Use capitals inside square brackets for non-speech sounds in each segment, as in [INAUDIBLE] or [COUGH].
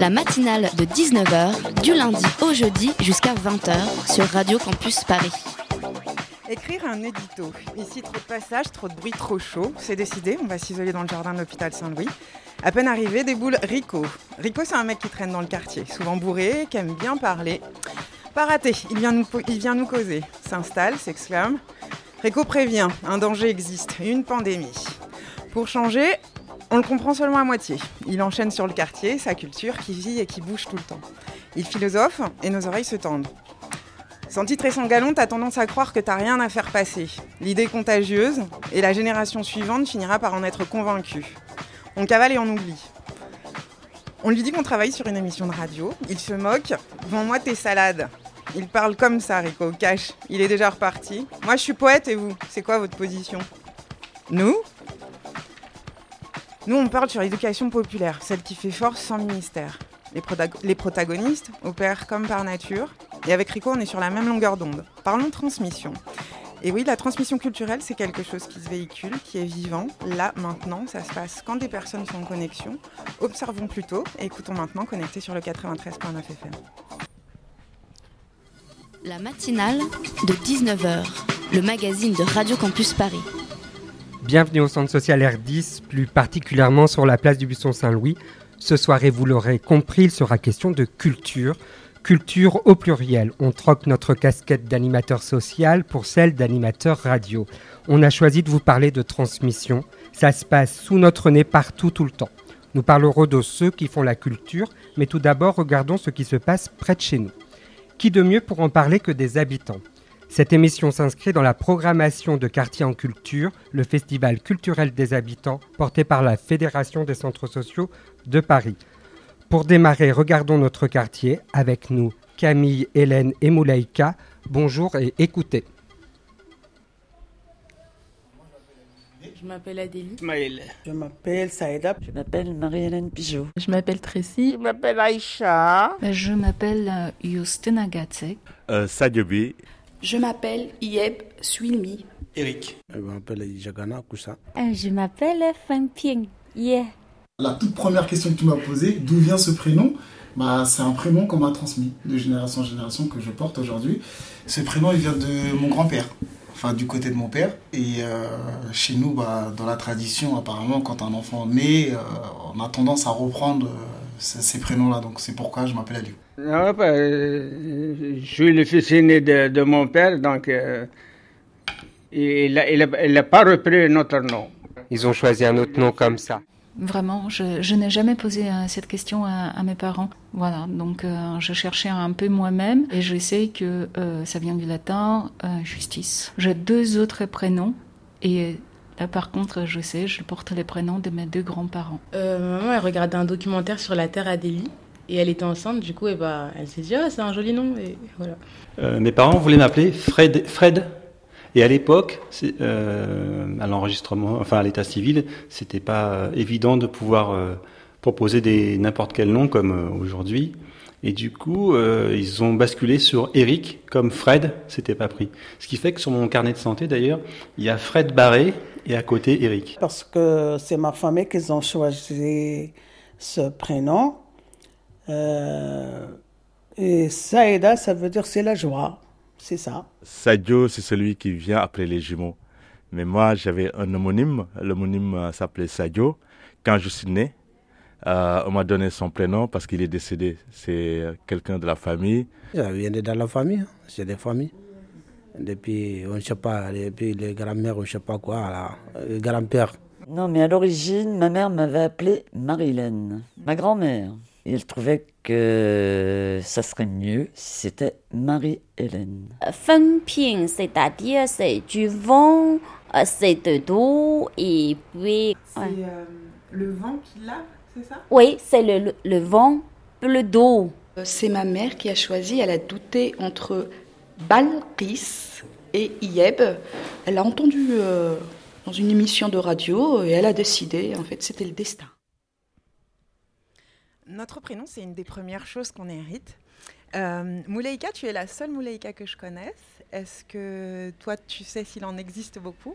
La matinale de 19h, du lundi au jeudi jusqu'à 20h sur Radio Campus Paris. Écrire un édito. Ici, trop de passages, trop de bruit, trop chaud. C'est décidé, on va s'isoler dans le jardin de l'hôpital Saint-Louis. À peine arrivé, déboule Rico. Rico, c'est un mec qui traîne dans le quartier, souvent bourré, qui aime bien parler. Pas raté, il vient nous, il vient nous causer. S'installe, s'exclame. Rico prévient, un danger existe, une pandémie. Pour changer, on le comprend seulement à moitié. Il enchaîne sur le quartier, sa culture, qui vit et qui bouge tout le temps. Il philosophe et nos oreilles se tendent. Sans titre et sans galon, t'as tendance à croire que t'as rien à faire passer. L'idée contagieuse et la génération suivante finira par en être convaincue. On cavale et on oublie. On lui dit qu'on travaille sur une émission de radio. Il se moque. Vends-moi tes salades. Il parle comme ça, Rico, cash. Il est déjà reparti. Moi, je suis poète et vous C'est quoi votre position? Nous? Nous, on parle sur l'éducation populaire, celle qui fait force sans ministère. Les, protago- les protagonistes opèrent comme par nature. Et avec Rico, on est sur la même longueur d'onde. Parlons transmission. Et oui, la transmission culturelle, c'est quelque chose qui se véhicule, qui est vivant. Là, maintenant, ça se passe quand des personnes sont en connexion. Observons plutôt et écoutons maintenant connectés sur le 93.9 FM. La matinale de 19h, le magazine de Radio Campus Paris. Bienvenue au centre social R10, plus particulièrement sur la place du Buisson Saint-Louis. Ce soir, et vous l'aurez compris, il sera question de culture. Culture au pluriel. On troque notre casquette d'animateur social pour celle d'animateur radio. On a choisi de vous parler de transmission. Ça se passe sous notre nez partout, tout le temps. Nous parlerons de ceux qui font la culture, mais tout d'abord, regardons ce qui se passe près de chez nous. Qui de mieux pour en parler que des habitants? Cette émission s'inscrit dans la programmation de Quartier en Culture, le festival culturel des habitants porté par la Fédération des centres sociaux de Paris. Pour démarrer, regardons notre quartier avec nous Camille, Hélène et Moulaïka. Bonjour et écoutez. Je m'appelle Adélie. Je m'appelle Saïda. Je m'appelle Marie-Hélène Pigeot. Je m'appelle Tracy. Je m'appelle Aïcha. Je m'appelle euh, Justina Gatzek. Euh, Sadio B. Je m'appelle Yeb Suilmi. Eric. Je m'appelle Jagana Koussa. Je m'appelle Fan Ping. Yeah. La toute première question que tu m'as posée, d'où vient ce prénom? Bah, C'est un prénom qu'on m'a transmis de génération en génération que je porte aujourd'hui. Ce prénom, il vient de mon grand-père, enfin du côté de mon père. Et euh, chez nous, bah, dans la tradition, apparemment, quand un enfant naît, euh, on a tendance à reprendre euh, ces, ces prénoms-là. Donc c'est pourquoi je m'appelle Aliou. Non, bah, euh, je suis le fils aîné de, de mon père, donc euh, il n'a il il pas repris notre nom. Ils ont choisi un autre nom comme ça. Vraiment, je, je n'ai jamais posé euh, cette question à, à mes parents. Voilà, donc euh, je cherchais un peu moi-même et je sais que euh, ça vient du latin euh, justice. J'ai deux autres prénoms et là par contre je sais, je porte les prénoms de mes deux grands-parents. Euh, ma maman, elle regardait un documentaire sur la Terre Adélie. Et elle était enceinte, du coup, et bah, elle s'est dit, ah, c'est un joli nom. Et voilà. Euh, mes parents voulaient m'appeler Fred. Fred. Et à l'époque, euh, à l'enregistrement, enfin à l'état civil, c'était pas euh, évident de pouvoir euh, proposer des n'importe quel nom comme euh, aujourd'hui. Et du coup, euh, ils ont basculé sur Eric, comme Fred, c'était pas pris. Ce qui fait que sur mon carnet de santé, d'ailleurs, il y a Fred Barré et à côté Eric. Parce que c'est ma famille qui ont choisi ce prénom. Euh, et Saïda, ça veut dire c'est la joie. C'est ça. Sadio, c'est celui qui vient après les jumeaux. Mais moi, j'avais un homonyme. L'homonyme euh, s'appelait Sadio. Quand je suis né, euh, on m'a donné son prénom parce qu'il est décédé. C'est euh, quelqu'un de la famille. Ça vient de dans la famille. hein. C'est des familles. Depuis, on ne sait pas, depuis les grands-mères, on ne sait pas quoi, les grands-pères. Non, mais à l'origine, ma mère m'avait appelée Marie-Hélène, ma grand-mère. Elle trouvait que ça serait mieux si c'était Marie-Hélène. Fan Ping, c'est-à-dire c'est du vent, euh, c'est de l'eau et puis. C'est euh, le vent qui lave, c'est ça? Oui, c'est le, le, le vent, le dos. C'est ma mère qui a choisi, elle a douté entre Balkis et Ieb. Elle a entendu euh, dans une émission de radio et elle a décidé, en fait, c'était le destin. Notre prénom, c'est une des premières choses qu'on hérite. Euh, Mouleika, tu es la seule Mouleika que je connaisse. Est-ce que toi, tu sais s'il en existe beaucoup?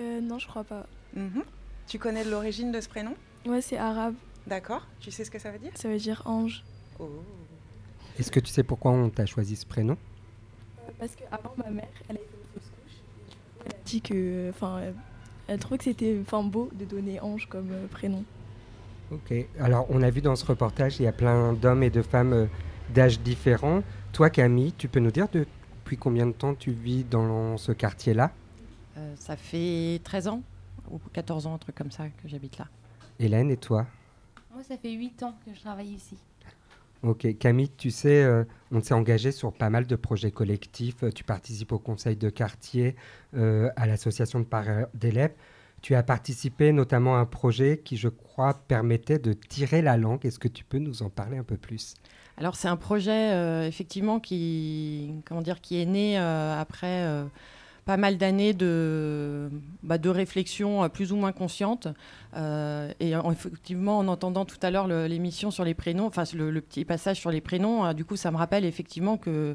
Euh, Non, je crois pas. Mhm. Tu connais l'origine de ce prénom? Ouais, c'est arabe. D'accord. Tu sais ce que ça veut dire? Ça veut dire ange. Oh. Est-ce que tu sais pourquoi on t'a choisi ce prénom? Euh, Parce qu'avant, ma mère, elle a été une fausse couche. Elle a dit que. Enfin, elle, elle trouvait que c'était enfin, beau de donner ange comme euh, prénom. Ok. Alors, on a vu dans ce reportage, il y a plein d'hommes et de femmes euh, d'âges différents. Toi, Camille, tu peux nous dire depuis combien de temps tu vis dans ce quartier-là? Euh, ça fait 13 ans ou 14 ans, un truc comme ça, que j'habite là. Hélène et toi? Moi, ça fait 8 ans que je travaille ici. Ok, Camille, tu sais, euh, on s'est engagé sur pas mal de projets collectifs. Tu participes au conseil de quartier, euh, à l'association de parents d'élèves. Tu as participé notamment à un projet qui, je crois, permettait de tirer la langue. Est-ce que tu peux nous en parler un peu plus? Alors c'est un projet euh, effectivement qui, comment dire, qui est né euh, après euh, pas mal d'années de, bah, de réflexion plus ou moins consciente. Et en- effectivement, en entendant tout à l'heure l'émission sur les prénoms, enfin le, petit passage sur les prénoms, du coup ça me rappelle effectivement que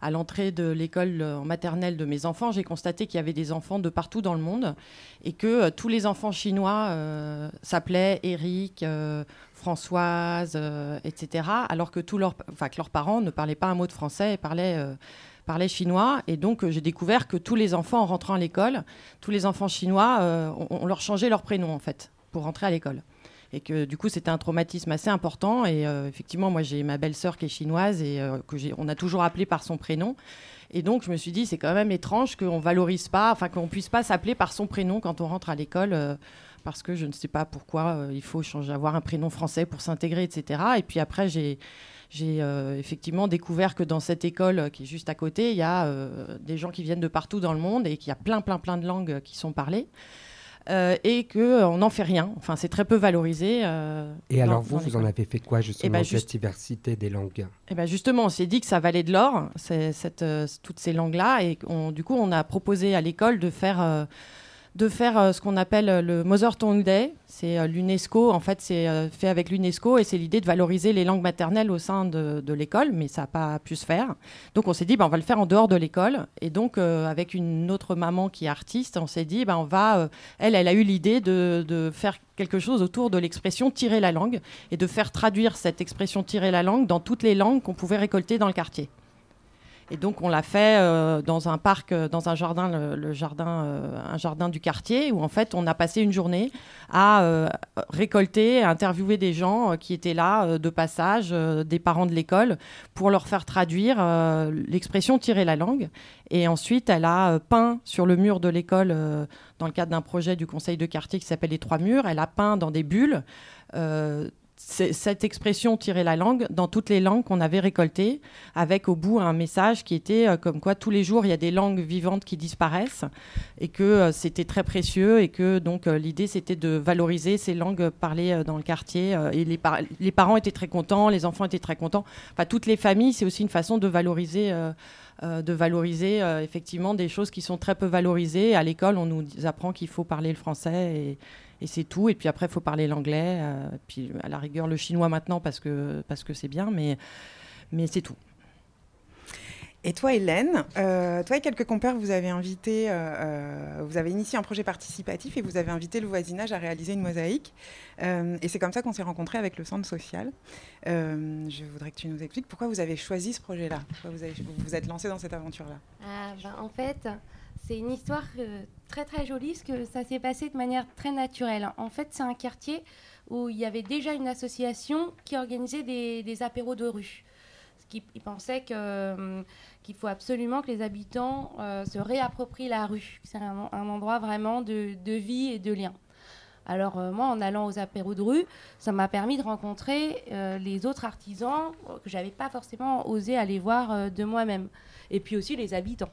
à l'entrée de l'école euh, maternelle de mes enfants, j'ai constaté qu'il y avait des enfants de partout dans le monde et que euh, tous les enfants chinois euh, s'appelaient Eric, Françoise, etc. Alors que, tous leurs, que leurs parents ne parlaient pas un mot de français et parlaient, chinois. Et donc j'ai découvert que tous les enfants, en rentrant à l'école, tous les enfants chinois, on, on leur changeait leur prénom en fait pour rentrer à l'école et que du coup c'était un traumatisme assez important. Et euh, effectivement moi j'ai ma belle-sœur qui est chinoise et euh, que on a toujours appelé par son prénom. Et donc je me suis dit c'est quand même étrange qu'on valorise pas enfin qu'on puisse pas s'appeler par son prénom quand on rentre à l'école euh, parce que je ne sais pas pourquoi euh, il faut avoir un prénom français pour s'intégrer etc et puis après j'ai j'ai effectivement découvert que dans cette école qui est juste à côté, il y a des gens qui viennent de partout dans le monde et qu'il y a plein, plein, plein de langues qui sont parlées. Euh, et qu'on n'en fait rien. Enfin, c'est très peu valorisé. euh, Et dans- alors vous, vous en avez fait quoi justement, de juste- cette diversité des langues? Eh ben justement, on s'est dit que ça valait de l'or, cette, euh, toutes ces langues-là, et on- du coup, on a proposé à l'école de faire, euh, de faire euh, ce qu'on appelle euh, le Mother Tongue Day. C'est euh, l'UNESCO, en fait, c'est fait avec l'UNESCO, et c'est l'idée de valoriser les langues maternelles au sein de, l'école, mais ça n'a pas pu se faire. Donc on s'est dit, ben, on va le faire en dehors de l'école, et donc avec une autre maman qui est artiste, on s'est dit, ben, on va, elle, elle a eu l'idée de faire quelque chose autour de l'expression tirer la langue, et de faire traduire cette expression tirer la langue dans toutes les langues qu'on pouvait récolter dans le quartier. Et donc on l'a fait euh, dans un parc, euh, dans un jardin, le, jardin, euh, un jardin du quartier, où en fait on a passé une journée à récolter, à interviewer des gens qui étaient là de passage, des parents de l'école, pour leur faire traduire l'expression tirer la langue. Et ensuite elle a peint sur le mur de l'école, dans le cadre d'un projet du conseil de quartier qui s'appelle les Trois Murs, elle a peint dans des bulles. Cette expression tirer la langue dans toutes les langues qu'on avait récoltées, avec au bout un message qui était euh, comme quoi tous les jours il y a des langues vivantes qui disparaissent et que euh, c'était très précieux et que donc euh, l'idée c'était de valoriser ces langues parlées dans le quartier et les, par- les parents étaient très contents, les enfants étaient très contents. Enfin toutes les familles, c'est aussi une façon de valoriser. de valoriser effectivement des choses qui sont très peu valorisées. À l'école, on nous apprend qu'il faut parler le français et, et c'est tout. Et puis après, il faut parler l'anglais. euh, puis à la rigueur, le chinois maintenant parce que parce que c'est bien, mais mais c'est tout. Et toi, Hélène, euh, toi et quelques compères, vous avez invité, euh, euh, vous avez initié un projet participatif et vous avez invité le voisinage à réaliser une mosaïque. Euh, et c'est comme ça qu'on s'est rencontrés avec le centre social. Euh, je voudrais que tu nous expliques pourquoi vous avez choisi ce projet-là, pourquoi vous avez, vous vous êtes lancé dans cette aventure-là. Ah, ben, en fait, c'est une histoire euh, très très jolie parce que ça s'est passé de manière très naturelle. En fait, c'est un quartier où il y avait déjà une association qui organisait des, apéros de rue. Qu'ils ils pensaient hum, qu'il faut absolument que les habitants euh, se réapproprient la rue. C'est un, endroit vraiment de, vie et de lien. Alors euh, moi, en allant aux apéros de rue, ça m'a permis de rencontrer euh, les autres artisans euh, que j'avais pas forcément osé aller voir euh, de moi-même. Et puis aussi les habitants.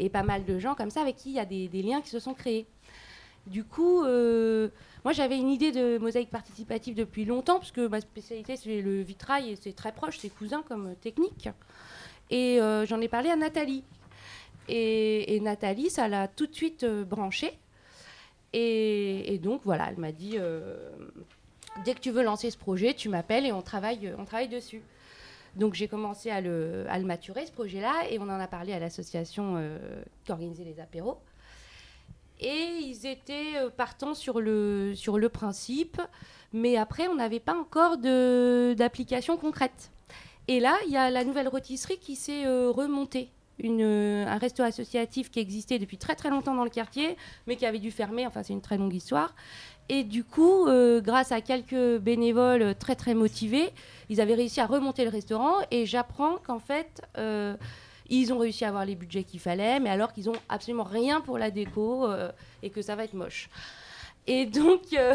Et pas mal de gens comme ça avec qui il y a des, liens qui se sont créés. Du coup, euh, moi j'avais une idée de mosaïque participative depuis longtemps, parce que ma spécialité c'est le vitrail et c'est très proche, c'est cousin comme technique. Et euh, j'en ai parlé à Nathalie. Et, Nathalie, ça l'a tout de suite euh, branché. Et, et donc voilà, elle m'a dit euh, dès que tu veux lancer ce projet, tu m'appelles et on travaille, on travaille dessus. Donc j'ai commencé à le, maturer, ce projet-là, et on en a parlé à l'association euh, qui organisait les apéros. Et ils étaient euh, partants sur le, principe, mais après, on n'avait pas encore d'application concrète. Et là, il y a la nouvelle rôtisserie qui s'est euh, remontée. Un resto associatif qui existait depuis très très longtemps dans le quartier, mais qui avait dû fermer. Enfin, c'est une très longue histoire. Et du coup, grâce à quelques bénévoles très très motivés, ils avaient réussi à remonter le restaurant. Et j'apprends qu'en fait, euh, ils ont réussi à avoir les budgets qu'il fallait, mais alors qu'ils ont absolument rien pour la déco euh, et que ça va être moche. Et donc, euh,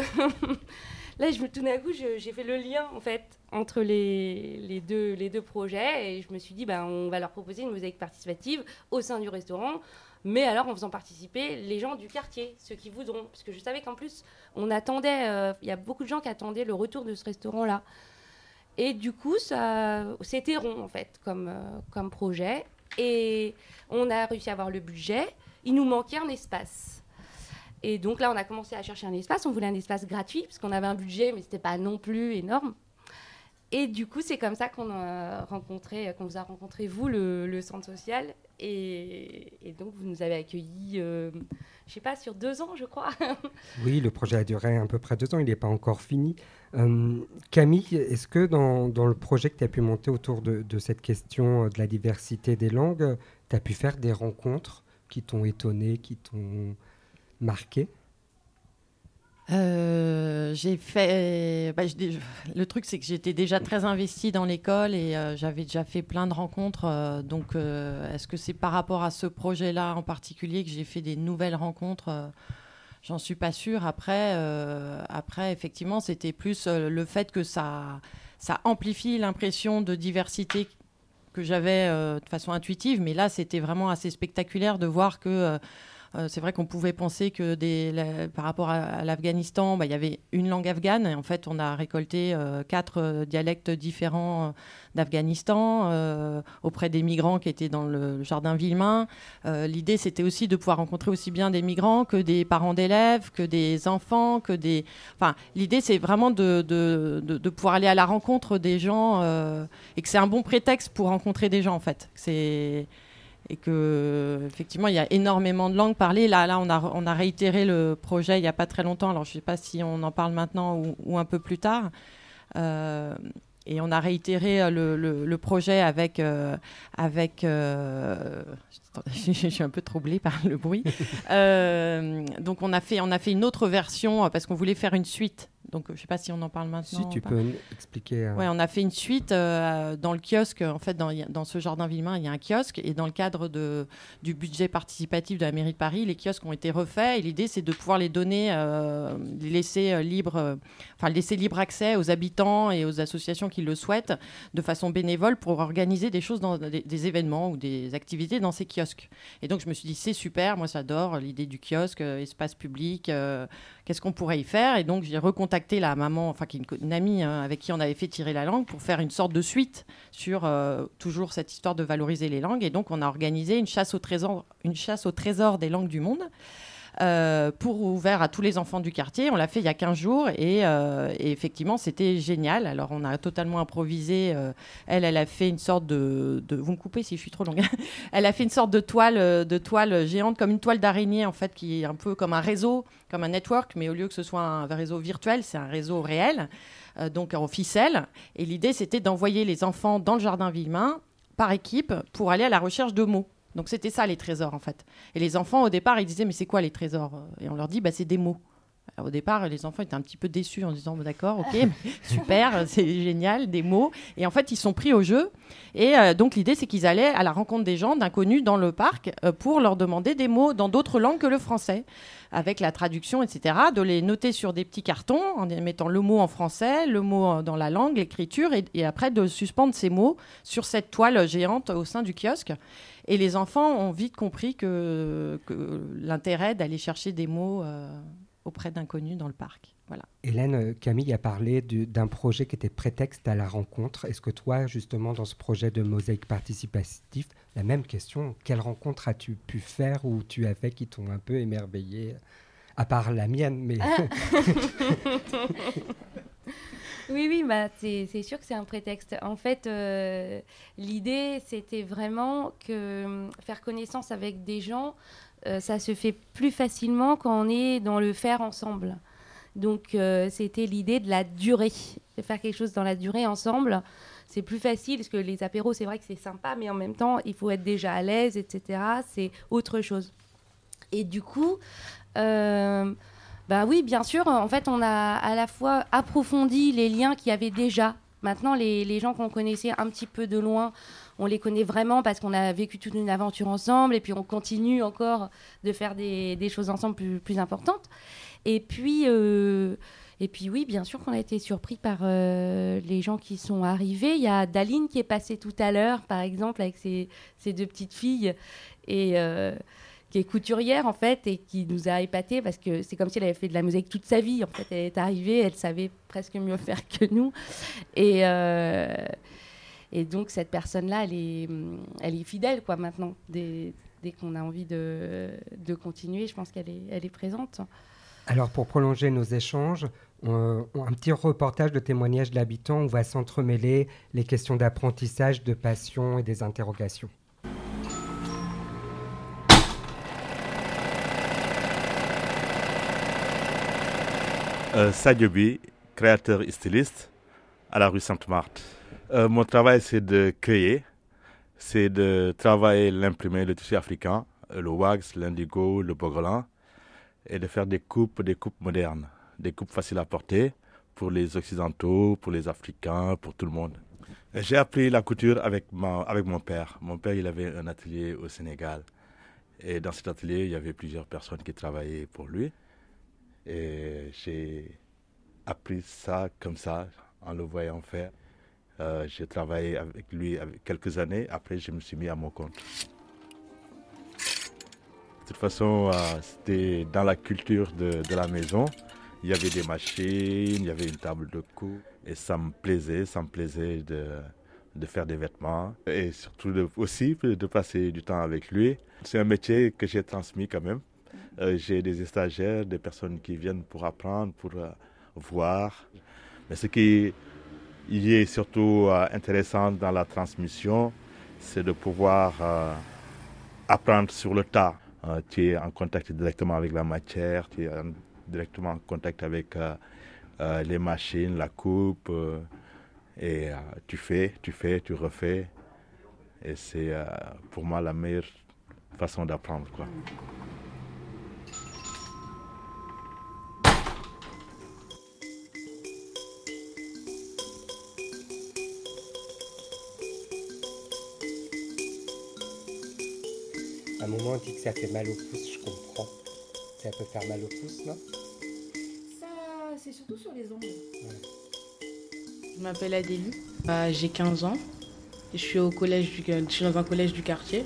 [LAUGHS] là, je me, tout d'un coup, j'ai fait le lien en fait entre les, deux, les deux projets et je me suis dit, ben, on va leur proposer une mosaïque participative au sein du restaurant, mais alors en faisant participer les gens du quartier, ceux qui voudront, parce que je savais qu'en plus, on attendait, il y a beaucoup de gens qui attendaient le retour de ce restaurant-là. Et du coup, c'était rond en fait comme, euh, comme projet. Et on a réussi à avoir le budget. Il nous manquait un espace. Et donc là, on a commencé à chercher un espace. On voulait un espace gratuit parce qu'on avait un budget, mais c'était pas non plus énorme. Et du coup, c'est comme ça qu'on a rencontré, qu'on vous a rencontré vous, le, centre social. Et, donc, vous nous avez accueillis, euh, je sais pas, sur deux ans, je crois. [LAUGHS] Oui, le projet a duré à peu près deux ans, il n'est pas encore fini. Euh, Camille, est-ce que dans, le projet que tu as pu monter autour de, cette question de la diversité des langues, tu as pu faire des rencontres qui t'ont étonné, qui t'ont marqué? Euh, j'ai fait. bah, le truc, c'est que j'étais déjà très investie dans l'école et euh, j'avais déjà fait plein de rencontres. euh, donc, est-ce que c'est par rapport à ce projet-là en particulier que j'ai fait des nouvelles rencontres? J'en suis pas sûre. Après, après effectivement, c'était plus le fait que ça, ça amplifie l'impression de diversité que j'avais de façon intuitive. Mais là, c'était vraiment assez spectaculaire de voir que. Euh, c'est vrai qu'on pouvait penser que par rapport à, l'Afghanistan, bah, il y avait une langue afghane. Et en fait, on a récolté euh, quatre euh, dialectes différents d'Afghanistan auprès des migrants qui étaient dans le, jardin Villemain. L'idée, c'était aussi de pouvoir rencontrer aussi bien des migrants que des parents d'élèves, que des enfants, que des. Enfin, l'idée, c'est vraiment de, pouvoir aller à la rencontre des gens et que c'est un bon prétexte pour rencontrer des gens, en fait. Et que effectivement il y a énormément de langues parlées. Là, là, on a on a réitéré le projet il n'y a pas très longtemps. Alors je sais pas si on en parle maintenant ou, un peu plus tard. Euh, et on a réitéré euh, le, projet avec euh, avec. [LAUGHS] je suis un peu troublée par le bruit. Donc on a fait on a fait une autre version parce qu'on voulait faire une suite. Donc je sais pas si on en parle maintenant. Si tu peux expliquer. euh, Ouais, on a fait une suite euh, dans le kiosque. En fait, dans, dans ce jardin Villemain, il y a un kiosque. Et dans le cadre de, du budget participatif de la mairie de Paris, les kiosques ont été refaits. Et l'idée, c'est de pouvoir les donner, euh, les laisser euh, libres, euh, enfin, laisser libre accès aux habitants et aux associations qui le souhaitent de façon bénévole pour organiser des choses, dans, des, des événements ou des activités dans ces kiosques. Et donc, je me suis dit, c'est super. Moi, j'adore l'idée du kiosque, espace public. Qu'est-ce qu'on pourrait y faire? Et donc, j'ai recontacté la maman, enfin, une amie hein, avec qui on avait fait tirer la langue pour faire une sorte de suite sur euh, toujours cette histoire de valoriser les langues. Et donc, on a organisé une chasse au trésor, une chasse au trésor des langues du monde. Euh, pour ouvert à tous les enfants du quartier. On l'a fait il y a 15 jours et, euh, et effectivement c'était génial. Alors on a totalement improvisé. euh, elle, elle a fait une sorte de, de- Vous me coupez si je suis trop longue. [LAUGHS] elle a fait une sorte de toile, de toile géante, comme une toile d'araignée en fait, qui est un peu comme un réseau, comme un network, mais au lieu que ce soit un réseau virtuel, c'est un réseau réel, donc en ficelle. Et l'idée c'était d'envoyer les enfants dans le jardin Villemain par équipe pour aller à la recherche de mots. Donc c'était ça les trésors en fait. Et les enfants au départ ils disaient mais c'est quoi les trésors? Et on leur dit bah c'est des mots. Au départ, les enfants étaient un petit peu déçus en disant d'accord, ok, [LAUGHS] super, c'est génial, des mots. Et en fait, ils sont pris au jeu. Et euh, donc, l'idée, c'est qu'ils allaient à la rencontre des gens, d'inconnus dans le parc, euh, pour leur demander des mots dans d'autres langues que le français, avec la traduction, etc. De les noter sur des petits cartons en mettant le mot en français, le mot dans la langue, l'écriture, et, et après de suspendre ces mots sur cette toile géante au sein du kiosque. Et les enfants ont vite compris que, que l'intérêt d'aller chercher des mots euh, auprès d'inconnus dans le parc. Voilà. Hélène, euh, Camille a parlé du- d'un projet qui était prétexte à la rencontre. Est-ce que toi, justement, dans ce projet de mosaïque participatif, la même question, quelle rencontre as-tu pu faire ou tu as fait qui t'ont un peu émerveillé À part la mienne, mais... [LAUGHS] [LAUGHS] Oui, oui, bah, c'est sûr que c'est un prétexte. En fait, euh, l'idée, c'était vraiment que euh, faire connaissance avec des gens, ça se fait plus facilement quand on est dans le faire ensemble. Donc, euh, c'était l'idée de la durée, de faire quelque chose dans la durée ensemble. C'est plus facile parce que les apéros, c'est vrai que c'est sympa, mais en même temps, il faut être déjà à l'aise, etc. C'est autre chose. Et du coup, euh, bah oui, bien sûr, en fait, on a à la fois approfondi les liens qu'il y avait déjà. Maintenant, les gens qu'on connaissait un petit peu de loin, on les connaît vraiment parce qu'on a vécu toute une aventure ensemble et puis on continue encore de faire des, choses ensemble plus, importantes. Et puis, euh, et puis oui, bien sûr qu'on a été surpris par euh, les gens qui sont arrivés. Il y a Daline qui est passée tout à l'heure, par exemple, avec ses, deux petites filles. Et. euh, qui est couturière en fait et qui nous a épatés parce que c'est comme si elle avait fait de la musique toute sa vie. En fait, elle est arrivée, elle savait presque mieux [LAUGHS] faire que nous. Et, et donc cette personne-là, elle est, elle est fidèle quoi maintenant. Dès, dès qu'on a envie de, de continuer, je pense qu'elle est, elle est présente. Alors, pour prolonger nos échanges, on- on- un petit reportage de témoignages d'habitants où on va s'entremêler les questions d'apprentissage, de passion et des interrogations. Euh, Sadio Bi, créateur et styliste à la rue Sainte-Marthe. Euh, mon travail, c'est de créer, c'est de travailler l'imprimé, le tissu africain, le wax, l'indigo, le bogolan, et de faire des coupes, des coupes modernes, des coupes faciles à porter pour les Occidentaux, pour les Africains, pour tout le monde. J'ai appris la couture avec, avec mon père. Mon père, il avait un atelier au Sénégal. Et dans cet atelier, il y avait plusieurs personnes qui travaillaient pour lui. Et j'ai appris ça comme ça, en le voyant faire. Euh, j'ai travaillé avec lui quelques années. Après, je me suis mis à mon compte. De toute façon, euh, c'était dans la culture de, la maison. Il y avait des machines, il y avait une table de coupe. Et ça me plaisait, ça me plaisait de, faire des vêtements. Et surtout aussi de passer du temps avec lui. C'est un métier que j'ai transmis quand même. Euh, j'ai des stagiaires, des personnes qui viennent pour apprendre, pour voir. Mais ce qui y est surtout euh, intéressant dans la transmission, c'est de pouvoir euh, apprendre sur le tas. Euh, tu es en contact directement avec la matière, tu es en- directement en contact avec les machines, la coupe, et tu fais, tu fais, tu refais. Et c'est pour moi la meilleure façon d'apprendre. quoi. À un moment, on dit que ça fait mal au pouce, je comprends. Ça peut faire mal au pouce, non? Ça, c'est surtout sur les ongles. Je m'appelle Adélie, Euh, j'ai 15 ans. Je suis, au collège du, je suis dans un collège du quartier,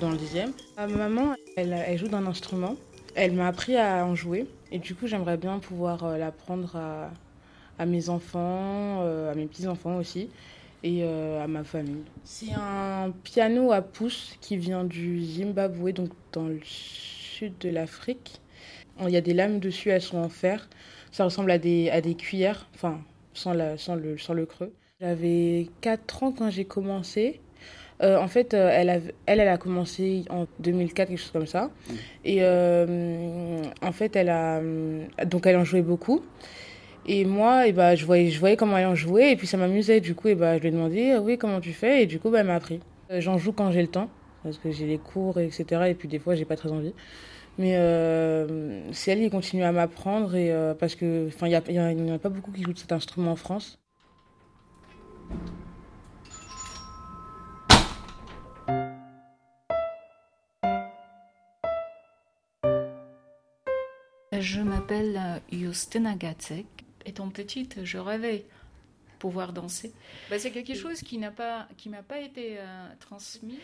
dans le 10e. Euh, ma maman, elle, elle joue d'un instrument. Elle m'a appris à en jouer. Et du coup, j'aimerais bien pouvoir euh, l'apprendre à, à mes enfants, à mes petits-enfants aussi, et euh, à ma famille. C'est un piano à pouces qui vient du Zimbabwe, donc dans le sud de l'Afrique. Il y a des lames dessus, elles sont en fer. Ça ressemble à des, à des cuillères, enfin, sans, la, sans, le, sans le creux. J'avais 4 ans quand j'ai commencé. Euh, en fait, euh, elle, a, elle, elle a commencé en 2004, quelque chose comme ça. Et euh, en fait, elle a, donc elle en jouait beaucoup. Et moi, et je, voyais, je voyais comment elle en jouait, et puis ça m'amusait. Du coup, et bah, je lui ai demandé, Ah oui, comment tu fais? Et du coup, bah, elle m'a appris. Euh, J'en joue quand j'ai le temps, parce que j'ai les cours, etc. Et puis des fois, j'ai pas très envie. Mais euh, c'est elle qui continue à m'apprendre euh, parce que enfin il n'y en a pas beaucoup qui jouent de cet instrument en France. Je m'appelle euh, Justina Gatzek. Étant petite, je rêvais pouvoir danser. Bah, c'est quelque chose qui n'a pas, qui m'a pas été euh, transmis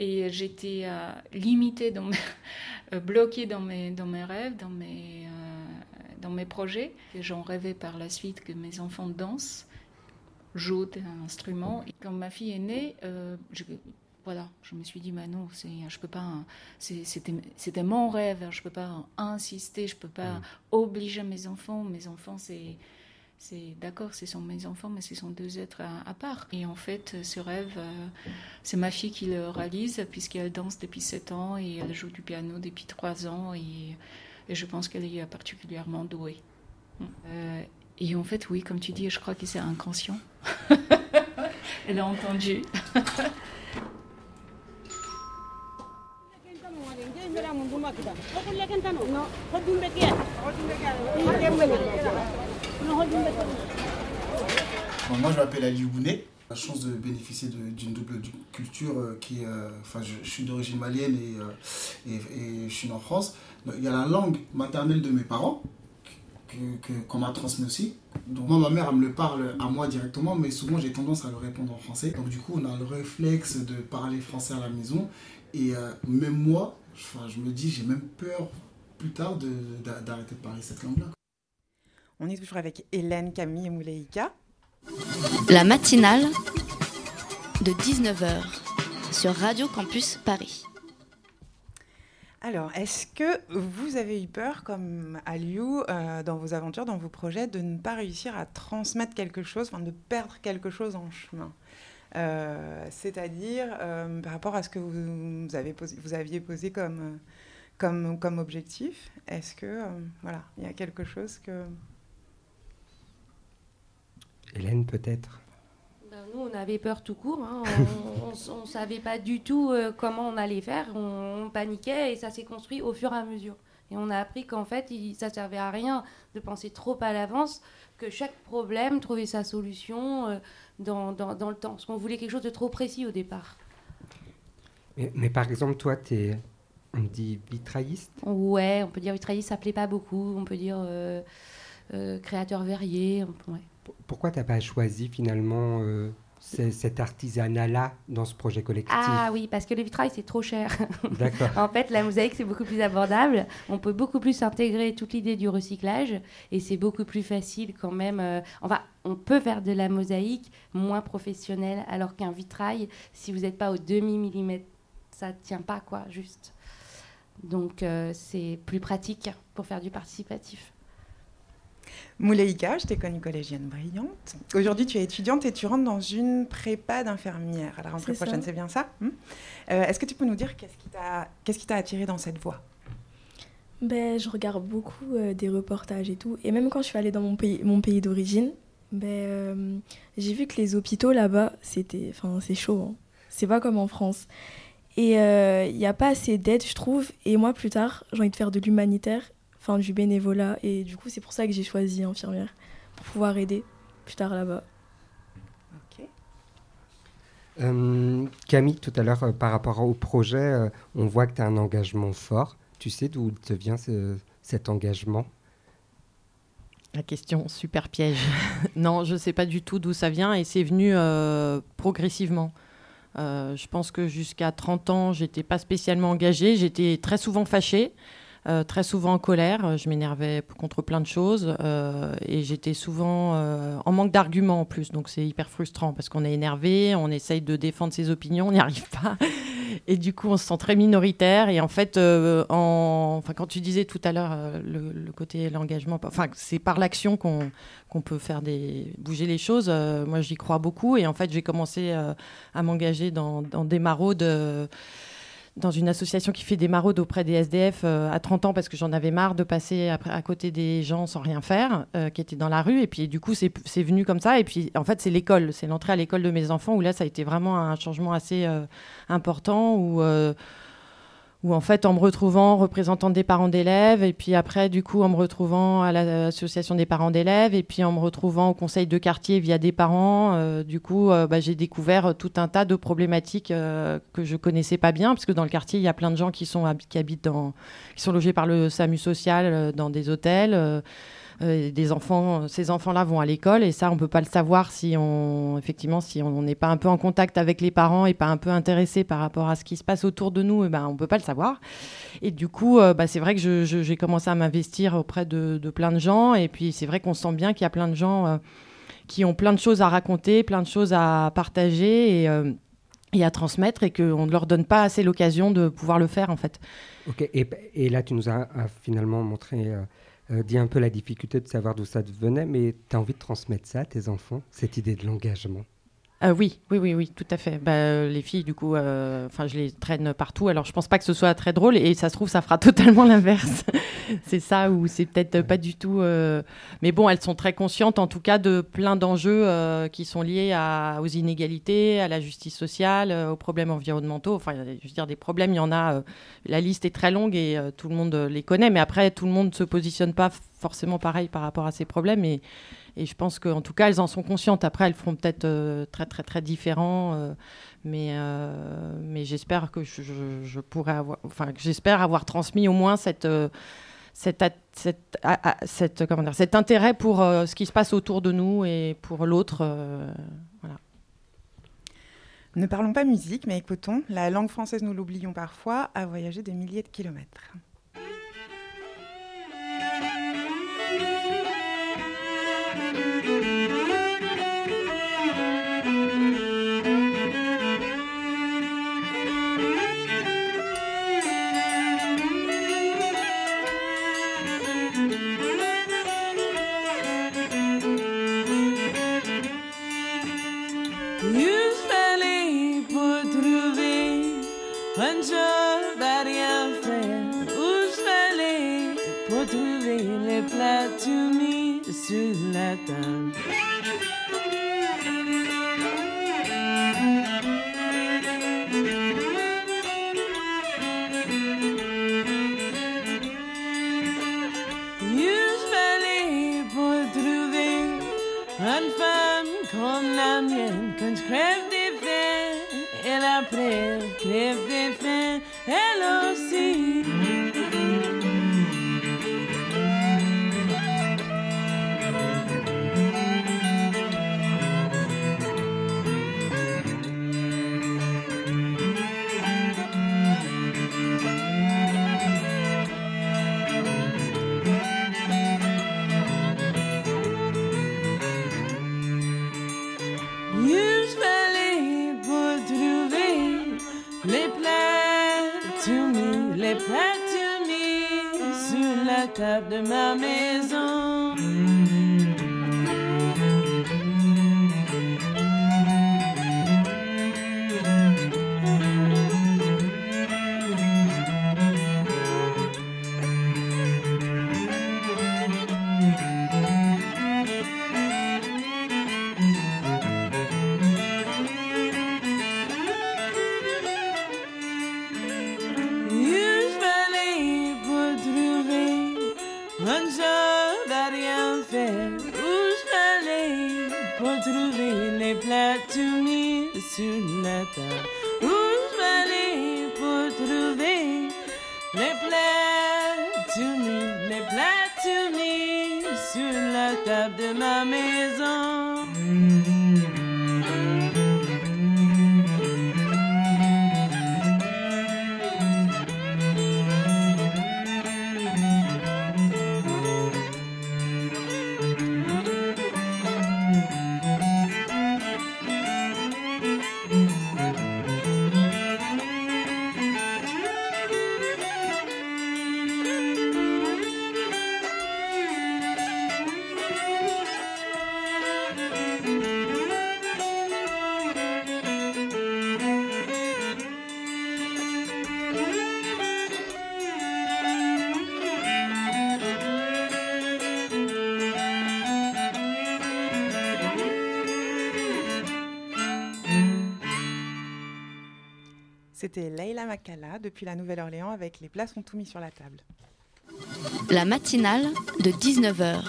et j'étais euh, limitée, dans mes, [LAUGHS] bloquée dans mes, dans mes rêves, dans mes, dans mes projets. J'en rêvais par la suite que mes enfants dansent, jouent un instrument. Et quand ma fille est née, voilà, je me suis dit, bah non, c'est, je peux pas, c'était, c'était mon rêve, je peux pas insister, je peux pas mmh. obliger mes enfants. Mes enfants, c'est, c'est d'accord, ce sont mes enfants, mais ce sont deux êtres à, part. Et en fait, ce rêve, euh, c'est ma fille qui le réalise, puisqu'elle danse depuis 7 ans et elle joue du piano depuis 3 ans, et, je pense qu'elle est particulièrement douée. Mmh. Euh, et en fait, oui, comme tu dis, je crois que c'est inconscient. [LAUGHS] elle a entendu. [LAUGHS] moi, je m'appelle Ali Bounet. La chance de bénéficier d'une double culture euh, euh, enfin, je, suis d'origine malienne et, euh, je suis en France. il y a la langue maternelle de mes parents qu'on m'a transmis aussi. Donc moi, ma mère, me le parle à moi directement, mais souvent j'ai tendance à le répondre en français. Donc du coup, on a le réflexe de parler français à la maison. Et même moi, je me dis, j'ai même peur plus tard d'arrêter de, parler cette langue-là. On est toujours avec Hélène, Camille et Mouleïka. La matinale de 19h sur Radio Campus Paris. Alors, est-ce que vous avez eu peur, comme Aliou, euh, dans vos aventures, dans vos projets, de ne pas réussir à transmettre quelque chose, enfin de perdre quelque chose en chemin? Euh, C'est-à-dire euh, par rapport à ce que vous, avez posé, vous aviez posé comme, comme, comme objectif, est-ce que voilà, il y a quelque chose que Hélène, peut-être? Ben, Nous, on avait peur tout court. Hein. On ne savait pas du tout euh, comment on allait faire. On, paniquait et ça s'est construit au fur et à mesure. Et on a appris qu'en fait, il, ça servait à rien de penser trop à l'avance, que chaque problème trouvait sa solution euh, dans, dans, le temps. Parce qu'on voulait quelque chose de trop précis au départ. Mais, par exemple, toi, tu es, on dit vitrailliste? Ouais, on peut dire vitrailliste, ça plaît pas beaucoup. On peut dire euh, créateur verrier. Ouais pourquoi tu n'as pas choisi finalement euh, cet artisanat-là dans ce projet collectif Ah oui, parce que le vitrail, c'est trop cher. [LAUGHS] D'accord. en fait, la mosaïque, c'est beaucoup plus abordable. On peut beaucoup plus intégrer toute l'idée du recyclage et c'est beaucoup plus facile quand même. Euh, enfin, on peut faire de la mosaïque moins professionnelle alors qu'un vitrail, si vous n'êtes pas au demi-millimètre, ça ne tient pas, quoi, juste. Donc, euh, c'est plus pratique pour faire du participatif. Mouleïka, je t'ai connue collégienne brillante. Aujourd'hui, tu es étudiante et tu rentres dans une prépa d'infirmière à la rentrée prochaine, c'est bien ça hmm euh, Est-ce que tu peux nous dire qu'est-ce qui t'a attiré dans cette voie? Ben, Je regarde beaucoup euh, des reportages et tout. Et même quand je suis allée dans mon pays, mon pays d'origine, ben, euh, j'ai vu que les hôpitaux là-bas, c'était, c'est chaud. Hein. C'est pas comme en France. Et il n'y a pas assez d'aide, je trouve. Et moi, plus tard, j'ai envie de faire de l'humanitaire du bénévolat. Et du coup, c'est pour ça que j'ai choisi infirmière, pour pouvoir aider plus tard là-bas. Euh, Camille, tout à l'heure, euh, par rapport au projet, euh, on voit que tu as un engagement fort. Tu sais d'où te vient cet engagement? La question, super piège. [LAUGHS] non, je ne sais pas du tout d'où ça vient et c'est venu progressivement. je pense que jusqu'à 30 ans, j'étais pas spécialement engagée. J'étais très souvent fâchée. Euh, très souvent en colère. Je m'énervais contre plein de choses euh, et j'étais souvent euh, en manque d'arguments en plus. Donc c'est hyper frustrant parce qu'on est énervé, on essaye de défendre ses opinions, on n'y [LAUGHS] arrive pas. Et du coup, on se sent très minoritaire. Et en fait, en... enfin, quand tu disais tout à l'heure le, côté l'engagement, enfin, c'est par l'action qu'on peut faire bouger les choses. moi, j'y crois beaucoup. Et en fait, j'ai commencé à m'engager dans, des maraudes dans une association qui fait des maraudes auprès des SDF euh, à 30 ans parce que j'en avais marre de passer à, côté des gens sans rien faire, euh, qui étaient dans la rue. Et puis du coup, c'est venu comme ça. Et puis en fait, c'est l'école, c'est l'entrée à l'école de mes enfants où là, ça a été vraiment un changement assez euh, important où où en fait en me retrouvant représentant des parents d'élèves et puis après du coup en me retrouvant à l'association des parents d'élèves et puis en me retrouvant au conseil de quartier via des parents euh, du coup euh, bah, j'ai découvert tout un tas de problématiques euh, que je connaissais pas bien parce que dans le quartier il y a plein de gens qui sont qui habitent dans qui sont logés par le SAMU social dans des hôtels euh, des enfants, ces enfants-là vont à l'école et ça, on peut pas le savoir si on, effectivement, si on n'est pas un peu en contact avec les parents et pas un peu intéressé par rapport à ce qui se passe autour de nous, et eh ben, on peut pas le savoir. Et du coup, euh, bah, c'est vrai que j'ai commencé à m'investir auprès de, plein de gens et puis c'est vrai qu'on sent bien qu'il y a plein de gens euh, qui ont plein de choses à raconter, plein de choses à partager et, à transmettre et qu'on ne leur donne pas assez l'occasion de pouvoir le faire en fait. Ok, et, là tu nous as, finalement montré euh, dit un peu la difficulté de savoir d'où ça venait, mais tu as envie de transmettre ça à tes enfants, cette idée de l'engagement? Euh, oui, oui, oui, oui, tout à fait. Bah, euh, les filles, du coup, euh, enfin, je les traîne partout. Alors, je pense pas que ce soit très drôle, et ça se trouve, ça fera [LAUGHS] totalement l'inverse. c'est ça, ou c'est peut-être pas du tout. Mais bon, elles sont très conscientes, en tout cas, de plein d'enjeux qui sont liés aux inégalités, à la justice sociale, aux problèmes environnementaux. Enfin, je veux dire, des problèmes, il y en a. la liste est très longue et tout le monde les connaît, mais après, tout le monde se positionne pas forcément pareil par rapport à ces problèmes. Et, je pense qu'en tout cas, elles en sont conscientes. Après, elles feront peut-être euh, très, très, très différents. Euh, mais euh, mais j'espère que je, avoir, enfin, j'espère avoir transmis au moins cet intérêt pour ce qui se passe autour de nous et pour l'autre. Ne parlons pas musique, mais écoutons. La langue française, nous l'oublions parfois, a voyagé des milliers de kilomètres. Usually potrivim rien er faire. Usually potrivim les plats sur la table. Maison. Les plaies, tu me, les plaies, tu me, sur la table de ma maison. C'était Leila Makala depuis la Nouvelle-Orléans avec Les places ont tout mis sur la table. La matinale de 19h.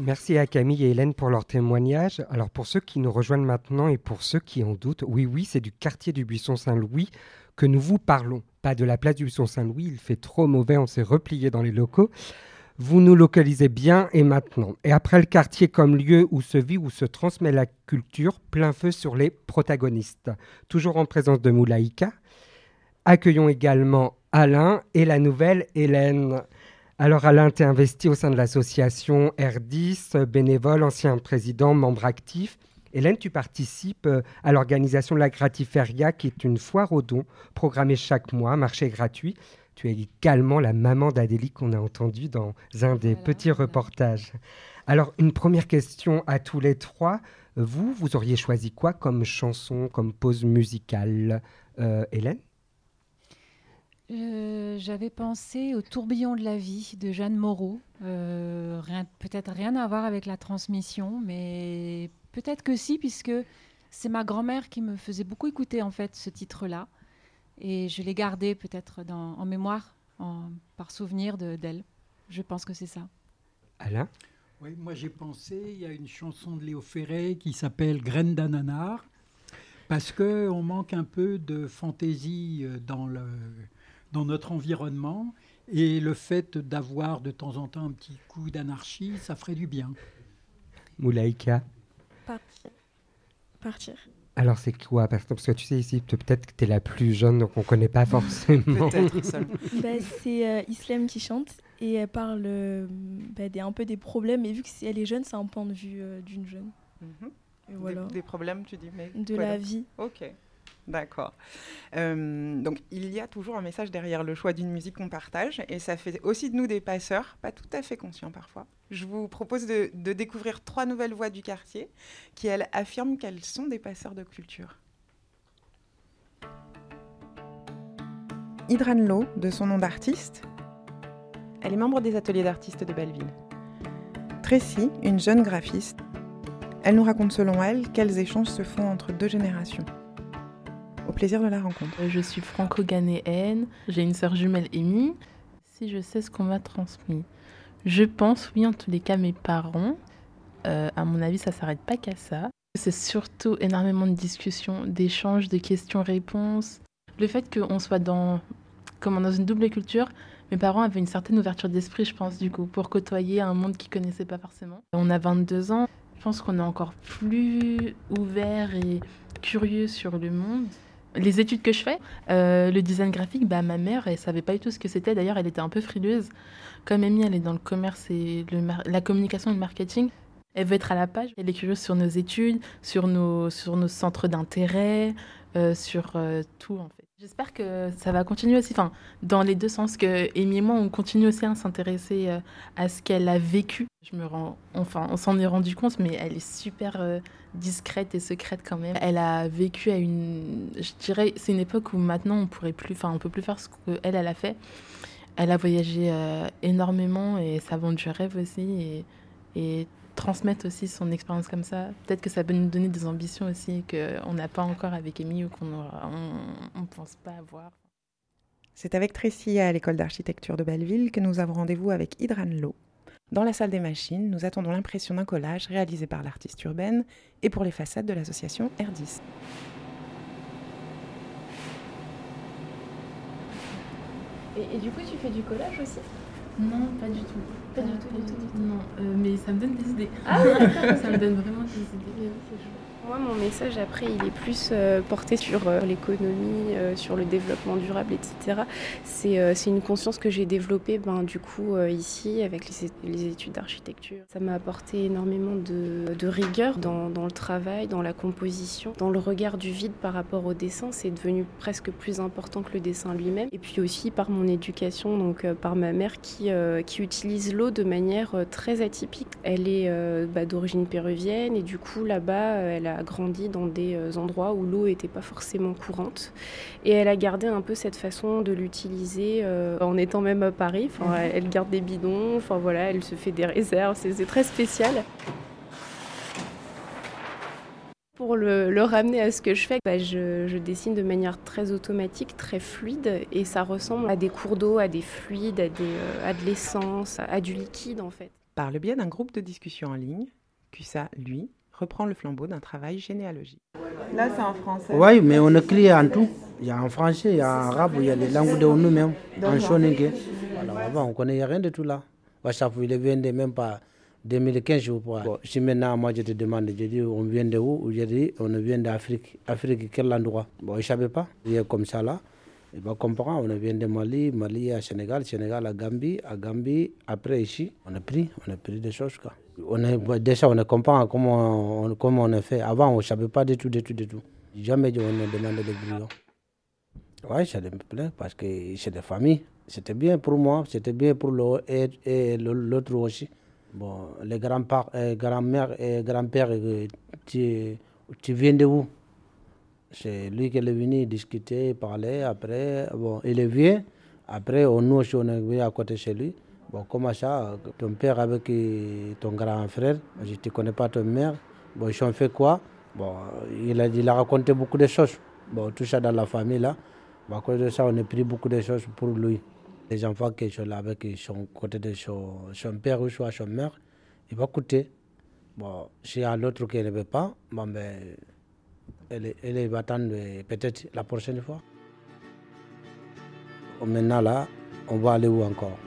Merci à Camille et Hélène pour leur témoignage. Alors pour ceux qui nous rejoignent maintenant et pour ceux qui en doutent, oui oui, c'est du quartier du Buisson Saint-Louis que nous vous parlons, pas de la place du Buisson Saint-Louis, il fait trop mauvais, on s'est replié dans les locaux. Vous nous localisez bien et maintenant. Et après le quartier comme lieu où se vit, où se transmet la culture, plein feu sur les protagonistes. Toujours en présence de Moulaïka. Accueillons également Alain et la nouvelle Hélène. Alors Alain, tu es investi au sein de l'association R10, bénévole, ancien président, membre actif. Hélène, tu participes euh, à l'organisation de la Gratiféria, qui est une foire aux dons programmée chaque mois, marché gratuit. Tu es également la maman d'Adélie qu'on a entendue dans un des petits reportages. Alors, une première question à tous les trois. Vous, vous auriez choisi quoi comme chanson, comme pause musicale euh, Hélène? Euh, J'avais pensé au tourbillon de la vie de Jeanne Moreau. Euh, peut-être rien à voir avec la transmission, mais peut-être que si, puisque c'est ma grand-mère qui me faisait beaucoup écouter en fait ce titre-là. Et je l'ai gardé peut-être en mémoire, en, par souvenir d'elle. Je pense que c'est ça. Alain? Oui, moi j'ai pensé, il y a une chanson de Léo Ferré qui s'appelle Graine d'ananar, parce qu'on manque un peu de fantaisie euh, dans, le, dans notre environnement, et le fait d'avoir de temps en temps un petit coup d'anarchie, ça ferait du bien. Moulaïka? Partir. Partir. Alors c'est quoi? Parce que tu sais ici, peut-être que tu es la plus jeune, donc on ne connaît pas forcément. [LAUGHS] [LAUGHS] bah, c'est euh, Islam qui chante et elle parle euh, bah, des, un peu des problèmes. Et vu que elle est jeune, c'est un point de vue euh, d'une jeune. Mhm. et voilà. des, des, problèmes, tu dis mais De la vie. Ok. D'accord. Euh, donc il y a toujours un message derrière le choix d'une musique qu'on partage et ça fait aussi de nous des passeurs, pas tout à fait conscients parfois. Je vous propose de, découvrir trois nouvelles voix du quartier qui, elles, affirment qu'elles sont des passeurs de culture. Hydran Lo, de son nom d'artiste, elle est membre des ateliers d'artistes de Belleville. Tracy, une jeune graphiste, elle nous raconte selon elle quels échanges se font entre deux générations. Au plaisir de la rencontre. Je suis franco-ghanéenne, j'ai une sœur jumelle Amy. Si je sais ce qu'on m'a transmis, je pense, oui, en tous les cas, mes parents, euh, à mon avis, ça s'arrête pas qu'à ça. C'est surtout énormément de discussions, d'échanges, de questions-réponses. Le fait qu'on soit dans, comme dans une double culture, mes parents avaient une certaine ouverture d'esprit, je pense, du coup, pour côtoyer un monde qu'ils connaissaient pas forcément. On a 22 ans, je pense qu'on est encore plus ouvert et curieux sur le monde les études que je fais, euh, le design graphique, bah, ma mère, elle savait pas du tout ce que c'était. D'ailleurs, elle était un peu frileuse. Comme Amy, elle est dans le commerce et le la communication et le marketing. Elle veut être à la page. Elle est curieuse sur nos études, sur nos, sur nos centres d'intérêt, euh, sur euh, tout en fait. J'espère que ça va continuer aussi, enfin, dans les deux sens, que Amy et moi, on continue aussi à s'intéresser euh, à ce qu'elle a vécu. Je me rends, enfin, on s'en est rendu compte, mais elle est super euh, discrète et secrète quand même. Elle a vécu à une, je dirais, c'est une époque où maintenant on pourrait plus, enfin, on peut plus faire ce qu'elle, elle a fait. Elle a voyagé euh, énormément et vend du rêve aussi et, et transmettre aussi son expérience comme ça. Peut-être que ça peut nous donner des ambitions aussi qu'on n'a pas encore avec Amy ou qu'on ne pense pas avoir. C'est avec Tracy à l'école d'architecture de Belleville que nous avons rendez-vous avec Hydran Lo. Dans la salle des machines, nous attendons l'impression d'un collage réalisé par l'artiste urbaine et pour les façades de l'association R10. Et, et, du coup, tu fais du collage aussi? Non, pas du tout. Pas du tout, du tout. Non, euh, mais ça me donne des idées. Ah, [LAUGHS] ça me donne vraiment des idées. Moi, mon message après, il est plus euh, porté sur euh, l'économie, euh, sur le développement durable, etc. C'est une conscience que j'ai développée ben, du coup ici avec les, études d'architecture. Ça m'a apporté énormément de, rigueur dans, le travail, dans la composition, dans le regard du vide par rapport au dessin. C'est devenu presque plus important que le dessin lui-même. Et puis aussi par mon éducation, donc par ma mère qui, qui utilise l'eau de manière très atypique. Elle est bah, d'origine péruvienne et du coup là-bas, elle a grandi dans des endroits où l'eau n'était pas forcément courante. Et elle a gardé un peu cette façon de l'utiliser euh, en étant même à Paris. Enfin, elle, garde des bidons, enfin voilà, elle se fait des réserves, c'est très spécial. Pour le, le ramener à ce que je fais, bah, je, je dessine de manière très automatique, très fluide, et ça ressemble à des cours d'eau, à des fluides, à, des, euh, à de l'essence, à du liquide en fait. Par le biais d'un groupe de discussion en ligne, CUSA, lui, reprend le flambeau d'un travail généalogique. Là, c'est en français. Oui, mais on écrit en tout. Il y a en français, il y a en arabe, il y a les langues de nous-mêmes, en shoningue. Alors avant, on ne connaît rien de tout là. WhatsApp, il vient de même pas 2015, je crois. Bon, si maintenant, moi, je te demande, je dis, on vient de où? Je dis, on vient d'Afrique. Afrique, quel endroit? Bon, je ne savais pas. Il est comme ça là. Il va comprendre, on vient de Mali, Mali à Sénégal, Sénégal à Gambie, à Gambie, après ici, on a pris, on a pris des choses. Quoi. On est, bon, déjà, on comprend comment on, comment on a fait. Avant, on ne savait pas du tout, du tout, du tout. Jamais on a demandé de brouillon. Oui, ça me plaît parce que c'est des familles. C'était bien pour moi, c'était bien pour et, et l'autre aussi. Bon, les grands-pères, euh, grand-mères et grand-pères, euh, tu, viens de où? C'est lui qui est venu discuter, parler. Après, bon, il est vieux. Après, on, nous aussi, on est venu à côté chez lui. Bon, comment ça Ton père avec ton grand frère, je ne connais pas ton mère. Bon, ils ont fait quoi? Bon, il a, il a raconté beaucoup de choses. Bon, tout ça dans la famille là. Bon, à cause de ça, on a pris beaucoup de choses pour lui. Les enfants qui sont là avec son côté de son, son père ou soit son mère, il va coûter. Bon, s'il y a l'autre qui ne veut pas, bon, ben, elle, elle va attendre euh, peut-être la prochaine fois. Maintenant là, on va aller où encore?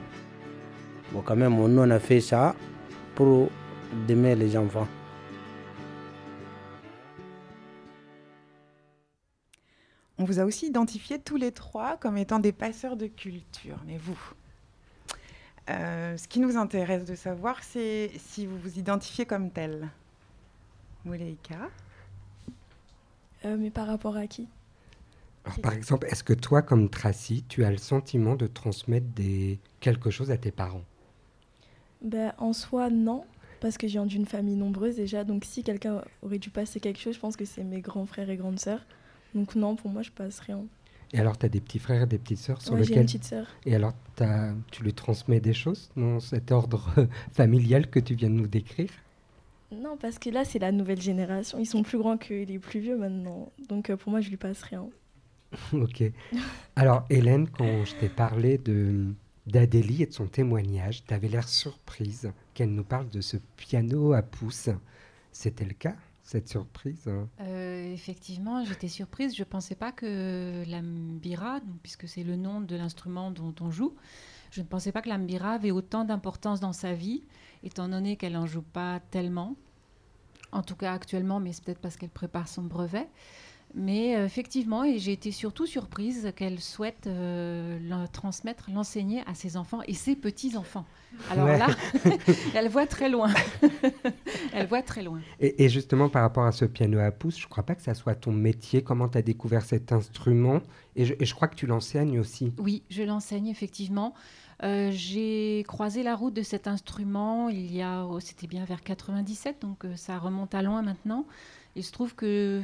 Bon, quand même, nous, on a fait ça pour aimer les enfants. On vous a aussi identifié tous les trois comme étant des passeurs de culture, mais vous? Euh, Ce qui nous intéresse de savoir, c'est si vous vous identifiez comme tel. Mouleika Euh, mais par rapport à qui? Alors, par exemple, est-ce que toi, comme Tracy, tu as le sentiment de transmettre des... quelque chose à tes parents? Ben, En soi, non, parce que je viens d'une famille nombreuse déjà. Donc si quelqu'un aurait dû passer quelque chose, je pense que c'est mes grands frères et grandes sœurs. Donc non, pour moi, je passe rien. Et alors, tu as des petits frères et des petites sœurs sur Ouais, j'ai lesquels... une petite sœur. Et alors, t'as- tu lui transmets des choses dans cet ordre [LAUGHS] familial que tu viens de nous décrire? Non, parce que là, c'est la nouvelle génération. Ils sont plus grands que les plus vieux maintenant. Donc euh, pour moi, je lui passe rien. [LAUGHS] Ok. Alors, Hélène, quand je t'ai parlé de d'Adélie et de son témoignage, tu avais l'air surprise qu'elle nous parle de ce piano à pouces. C'était le cas, cette surprise hein? Euh, effectivement, j'étais surprise. Je ne pensais pas que la mbira, donc, puisque c'est le nom de l'instrument dont on joue, je ne pensais pas que la mbira avait autant d'importance dans sa vie, étant donné qu'elle n'en joue pas tellement. En tout cas actuellement, mais c'est peut-être parce qu'elle prépare son brevet. Mais euh, effectivement, et j'ai été surtout surprise qu'elle souhaite euh, le transmettre, l'enseigner à ses enfants et ses petits-enfants. Alors Ouais. là, [LAUGHS] elle voit très loin. [LAUGHS] elle voit très loin. et, et justement, par rapport à ce piano à pouces, je ne crois pas que ça soit ton métier. Comment tu as découvert cet instrument? Et je, et je crois que tu l'enseignes aussi. Oui, je l'enseigne effectivement. Euh, j'ai croisé la route de cet instrument il y a, oh, c'était bien vers 97, donc euh, ça remonte à loin maintenant. Il se trouve que,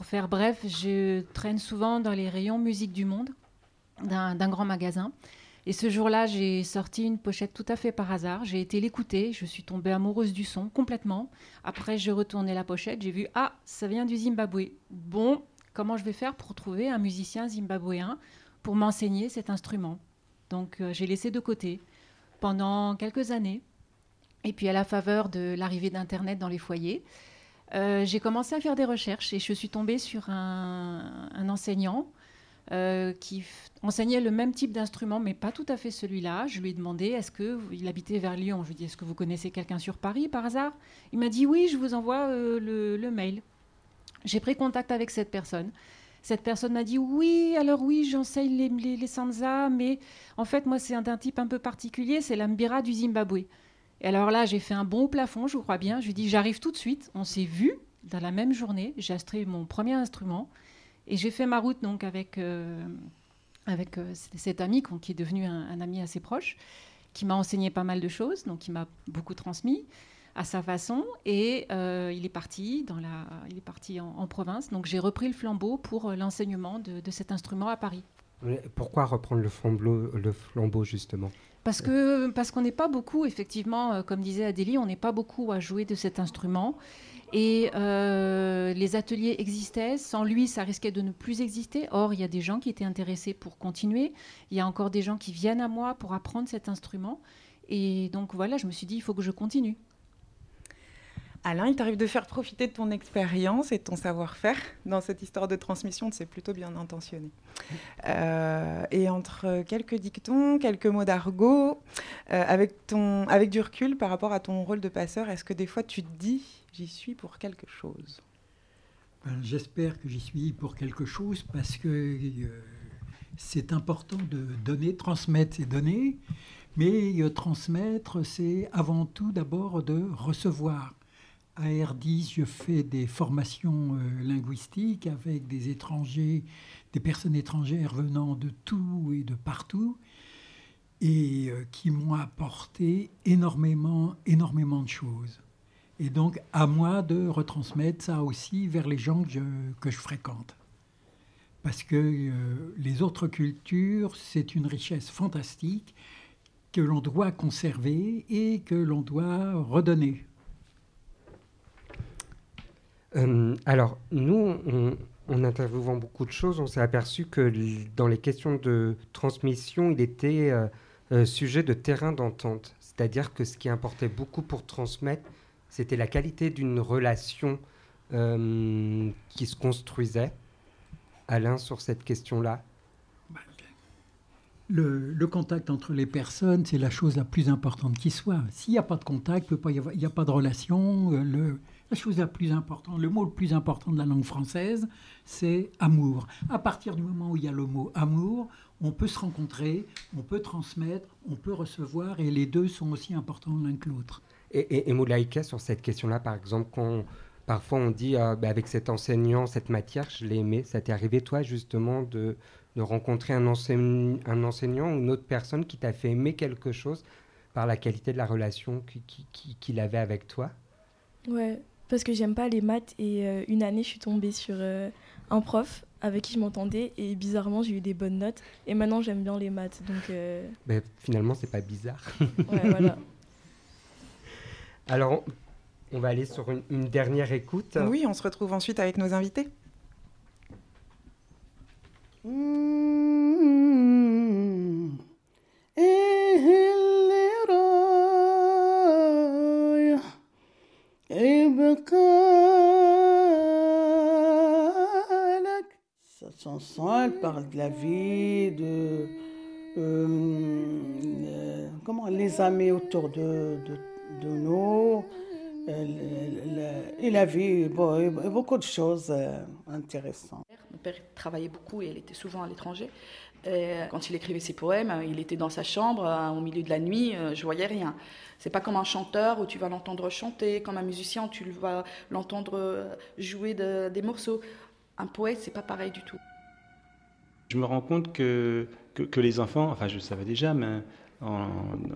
pour faire bref, je traîne souvent dans les rayons musique du monde d'un grand magasin. Et ce jour-là, j'ai sorti une pochette tout à fait par hasard. J'ai été l'écouter, je suis tombée amoureuse du son complètement. Après, j'ai retourné la pochette, j'ai vu ah, ça vient du Zimbabwe. Bon, comment je vais faire pour trouver un musicien zimbabwéen pour m'enseigner cet instrument? Donc, euh, j'ai laissé de côté pendant quelques années. Et puis, à la faveur de l'arrivée d'Internet dans les foyers, euh, j'ai commencé à faire des recherches et je suis tombée sur un, enseignant euh, qui enseignait le même type d'instrument, mais pas tout à fait celui-là. Je lui ai demandé, est-ce que il habitait vers Lyon? Je lui ai dit, est-ce que vous connaissez quelqu'un sur Paris par hasard? Il m'a dit, oui, je vous envoie euh, le, mail. J'ai pris contact avec cette personne. Cette personne m'a dit, oui, alors oui, j'enseigne les sansa, mais en fait, moi, c'est un, un type un peu particulier, c'est l'ambira du Zimbabwe. Et alors là, j'ai fait un bon plafond, je crois bien. Je lui ai dit, j'arrive tout de suite. On s'est vu dans la même journée. J'ai acheté mon premier instrument. Et j'ai fait ma route donc avec, euh, avec euh, cet ami qui est devenu un, ami assez proche, qui m'a enseigné pas mal de choses, donc il m'a beaucoup transmis à sa façon. Et euh, il est parti, dans la, il est parti en, province. Donc j'ai repris le flambeau pour l'enseignement de, de cet instrument à Paris. Pourquoi reprendre le flambeau, le flambeau justement? Parce parce qu'on n'est pas beaucoup, effectivement, euh, comme disait Adélie, on n'est pas beaucoup à jouer de cet instrument. Et euh, les ateliers existaient. Sans lui, ça risquait de ne plus exister. Or, il y a des gens qui étaient intéressés pour continuer. Il y a encore des gens qui viennent à moi pour apprendre cet instrument. Et donc voilà, je me suis dit, il faut que je continue. Alain, il t'arrive de faire profiter de ton expérience et de ton savoir-faire dans cette histoire de transmission, c'est plutôt bien intentionné. Euh, et entre quelques dictons, quelques mots d'argot, euh, avec, avec du recul par rapport à ton rôle de passeur, est-ce que des fois tu te dis j'y suis pour quelque chose? Ben, J'espère que j'y suis pour quelque chose parce que euh, c'est important de donner, transmettre ces données, mais transmettre, c'est avant tout d'abord de recevoir à R10, je fais des formations euh, linguistiques avec des étrangers, des personnes étrangères venant de tout et de partout, et euh, qui m'ont apporté énormément, énormément de choses. Et donc, à moi de retransmettre ça aussi vers les gens que je, que je fréquente. Parce que euh, les autres cultures, c'est une richesse fantastique que l'on doit conserver et que l'on doit redonner. Euh, alors, nous, en interviewant beaucoup de choses, on s'est aperçu que dans les questions de transmission, il était euh, euh, sujet de terrain d'entente. C'est-à-dire que ce qui importait beaucoup pour transmettre, c'était la qualité d'une relation qui se construisait. Alain, sur cette question-là le, contact entre les personnes, c'est la chose la plus importante qui soit. S'il n'y a pas de contact, il n'y a, pas de relation. La chose la plus importante, le mot le plus important de la langue française, c'est amour. À partir du moment où il y a le mot amour, on peut se rencontrer, on peut transmettre, on peut recevoir, et les deux sont aussi importants l'un que l'autre. Et, et, Moulaïka, sur cette question-là, par exemple, quand parfois on dit euh, bah, avec cet enseignant, cette matière, je l'ai aimé, ça t'est arrivé, toi, justement, de, de rencontrer un, enseignant, un enseignant ou une autre personne qui t'a fait aimer quelque chose par la qualité de la relation qu'il avait avec toi? Ouais, parce que j'aime pas les maths et euh, une année je suis tombée sur euh, un prof avec qui je m'entendais et bizarrement j'ai eu des bonnes notes et maintenant j'aime bien les maths donc euh, finalement c'est pas bizarre. Ouais, voilà. [LAUGHS] alors on va aller sur une, une, dernière écoute. Oui on se retrouve ensuite avec nos invités Cette chanson, elle parle de la vie, de. Euh, euh, comment les amis autour de, de, nous. et la vie, bon, beaucoup de choses euh, intéressantes. Mon père travaillait beaucoup et il était souvent à l'étranger. Quand il écrivait ses poèmes, il était dans sa chambre au milieu de la nuit, je voyais rien. C'est pas comme un chanteur où tu vas l'entendre chanter, comme un musicien où tu vas l'entendre euh, jouer des morceaux. Un poète, c'est pas pareil du tout. Je me rends compte que, que, les enfants, enfin je le savais déjà, mais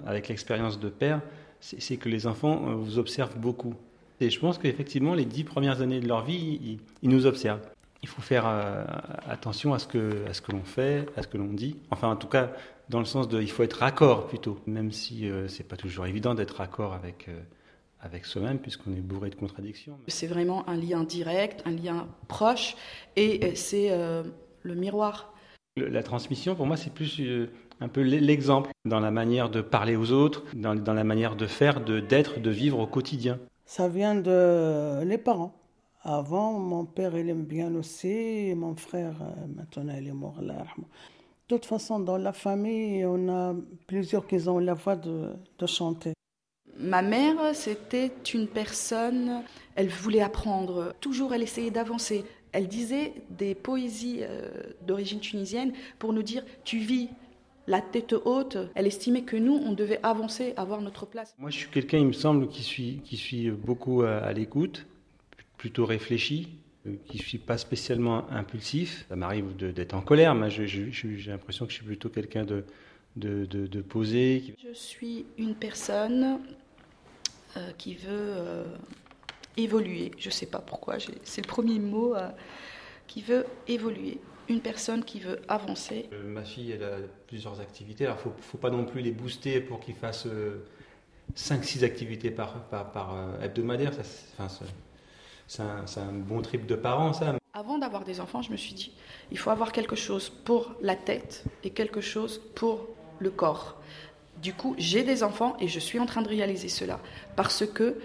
avec l'expérience de père, c'est que les enfants euh, vous observent beaucoup. Et je pense qu'effectivement, les dix premières années de leur vie, ils, nous observent. Il faut faire euh, attention à ce que, à ce que l'on fait, à ce que l'on dit. Enfin, en tout cas, dans le sens de il faut être raccord plutôt, même si euh, c'est pas toujours évident d'être raccord avec, euh, avec soi-même puisqu'on est bourré de contradictions. C'est vraiment un lien direct, un lien proche et euh, c'est le miroir. la transmission, pour moi, c'est plus un peu l'exemple dans la manière de parler aux autres, dans, dans la manière de faire, de d'être, de vivre au quotidien. Ça vient de les parents. Avant, mon père, il aime bien aussi, mon frère, maintenant, il est mort là. De toute façon, dans la famille, on a plusieurs qui ont la voix de, chanter. Ma mère, c'était une personne, elle voulait apprendre, toujours elle essayait d'avancer. Elle disait des poésies euh, d'origine tunisienne pour nous dire tu vis la tête haute. Elle estimait que nous, on devait avancer, avoir notre place. Moi, je suis quelqu'un, il me semble, qui suis, qui suis beaucoup à l'écoute, plutôt réfléchi, euh, qui ne suis pas spécialement impulsif. Ça m'arrive d'être en colère, mais j'ai l'impression que je suis plutôt quelqu'un de, de, de, posé. Je suis une personne euh, qui veut euh, évoluer. Je ne sais pas pourquoi, c'est le premier mot qui veut évoluer, une personne qui veut avancer. Euh, ma fille, elle a plusieurs activités. Alors, il ne faut, pas non plus les booster pour qu'ils fassent 5-6 activités par, par, hebdomadaire. C'est un, un, bon trip de parents, ça. Avant d'avoir des enfants, je me suis dit, il faut avoir quelque chose pour la tête et quelque chose pour le corps. Du coup, j'ai des enfants et je suis en train de réaliser cela parce que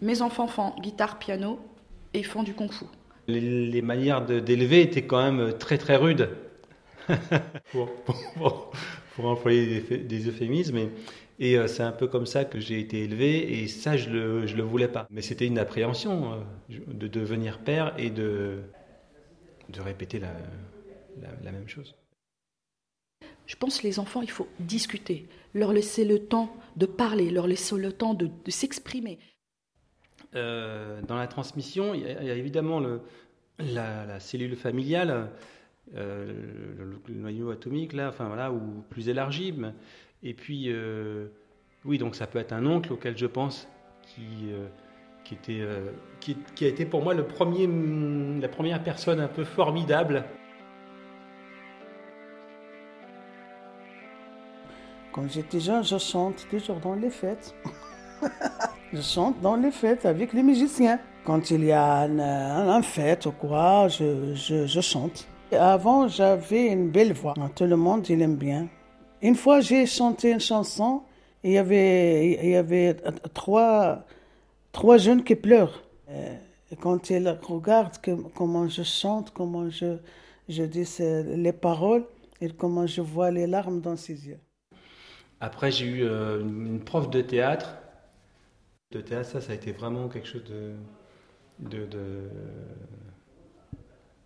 mes enfants font guitare, piano et font du kung-fu. Les, manières d'élever étaient quand même très très rudes, [LAUGHS] pour, employer des, euphémismes. Et, et euh, c'est un peu comme ça que j'ai été élevé, et ça, je ne le, je le voulais pas. Mais c'était une appréhension euh, de devenir père et de, de répéter la, la, même chose. Je pense que les enfants, il faut discuter, leur laisser le temps de parler, leur laisser le temps de, de s'exprimer. Euh, dans la transmission, il y a, évidemment le, la, cellule familiale, le, le, noyau atomique, là, enfin voilà, ou plus élargi. Et puis, euh, oui, donc ça peut être un oncle auquel je pense qui, euh, qui, était, euh, qui, a été pour moi le premier, la première personne un peu formidable. Quand j'étais jeune, je chante toujours dans les fêtes. [LAUGHS] je chante dans les fêtes avec les musiciens. Quand il y a un, fête ou quoi, je, je, je chante. Avant, j'avais une belle voix. Tout le monde, il aime bien. Une fois, j'ai chanté une chanson et il y avait, il y avait trois, trois jeunes qui pleurent. Et quand ils regardent comment je chante, comment je, je dis les paroles et comment je vois les larmes dans ses yeux. Après, j'ai eu euh, une prof de théâtre. De théâtre, ça, ça a été vraiment quelque chose de, de,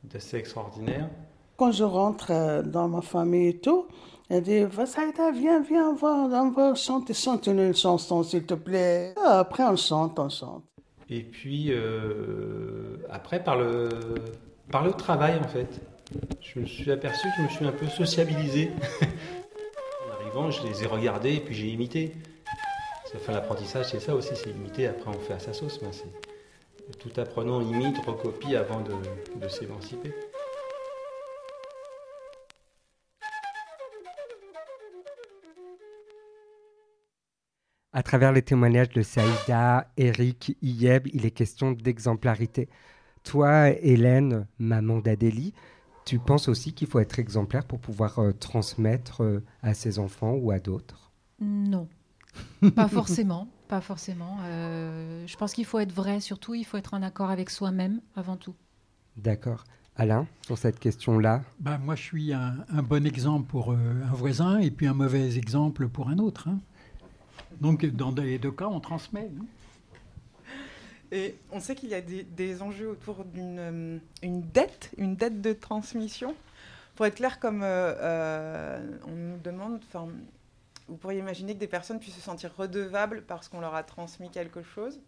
d'assez extraordinaire. Quand je rentre euh, dans ma famille et tout, elle dit, Vassaïda, viens, viens, on va, on va chanter, chante une chanson, s'il te plaît. Ah, après, on chante, on chante. Et puis, euh, après, par le, par le travail, en fait, je me suis aperçu que je me suis un peu sociabilisé. [LAUGHS] en arrivant, je les ai regardés et puis j'ai imité. Enfin, l'apprentissage, c'est ça aussi, c'est imiter, après on fait à sa sauce. Tout apprenant imite, recopie avant de s'émanciper. À travers les témoignages de Saïda, Eric, Iyeb, il est question d'exemplarité. Toi, Hélène, maman d'Adélie, tu penses aussi qu'il faut être exemplaire pour pouvoir euh, transmettre euh, à ses enfants ou à d'autres? Non, [LAUGHS] pas forcément, pas forcément. Euh, je pense qu'il faut être vrai, surtout il faut être en accord avec soi-même avant tout. D'accord. Alain, sur cette question-là? Ben, Moi, je suis un, bon exemple pour un voisin et puis un mauvais exemple pour un autre. Hein. Donc, dans les deux cas, on transmet. Hein. Et on sait qu'il y a des, enjeux autour d'une euh, une dette, une dette de transmission. Pour être clair, comme euh, euh, on nous demande, vous pourriez imaginer que des personnes puissent se sentir redevables parce qu'on leur a transmis quelque chose.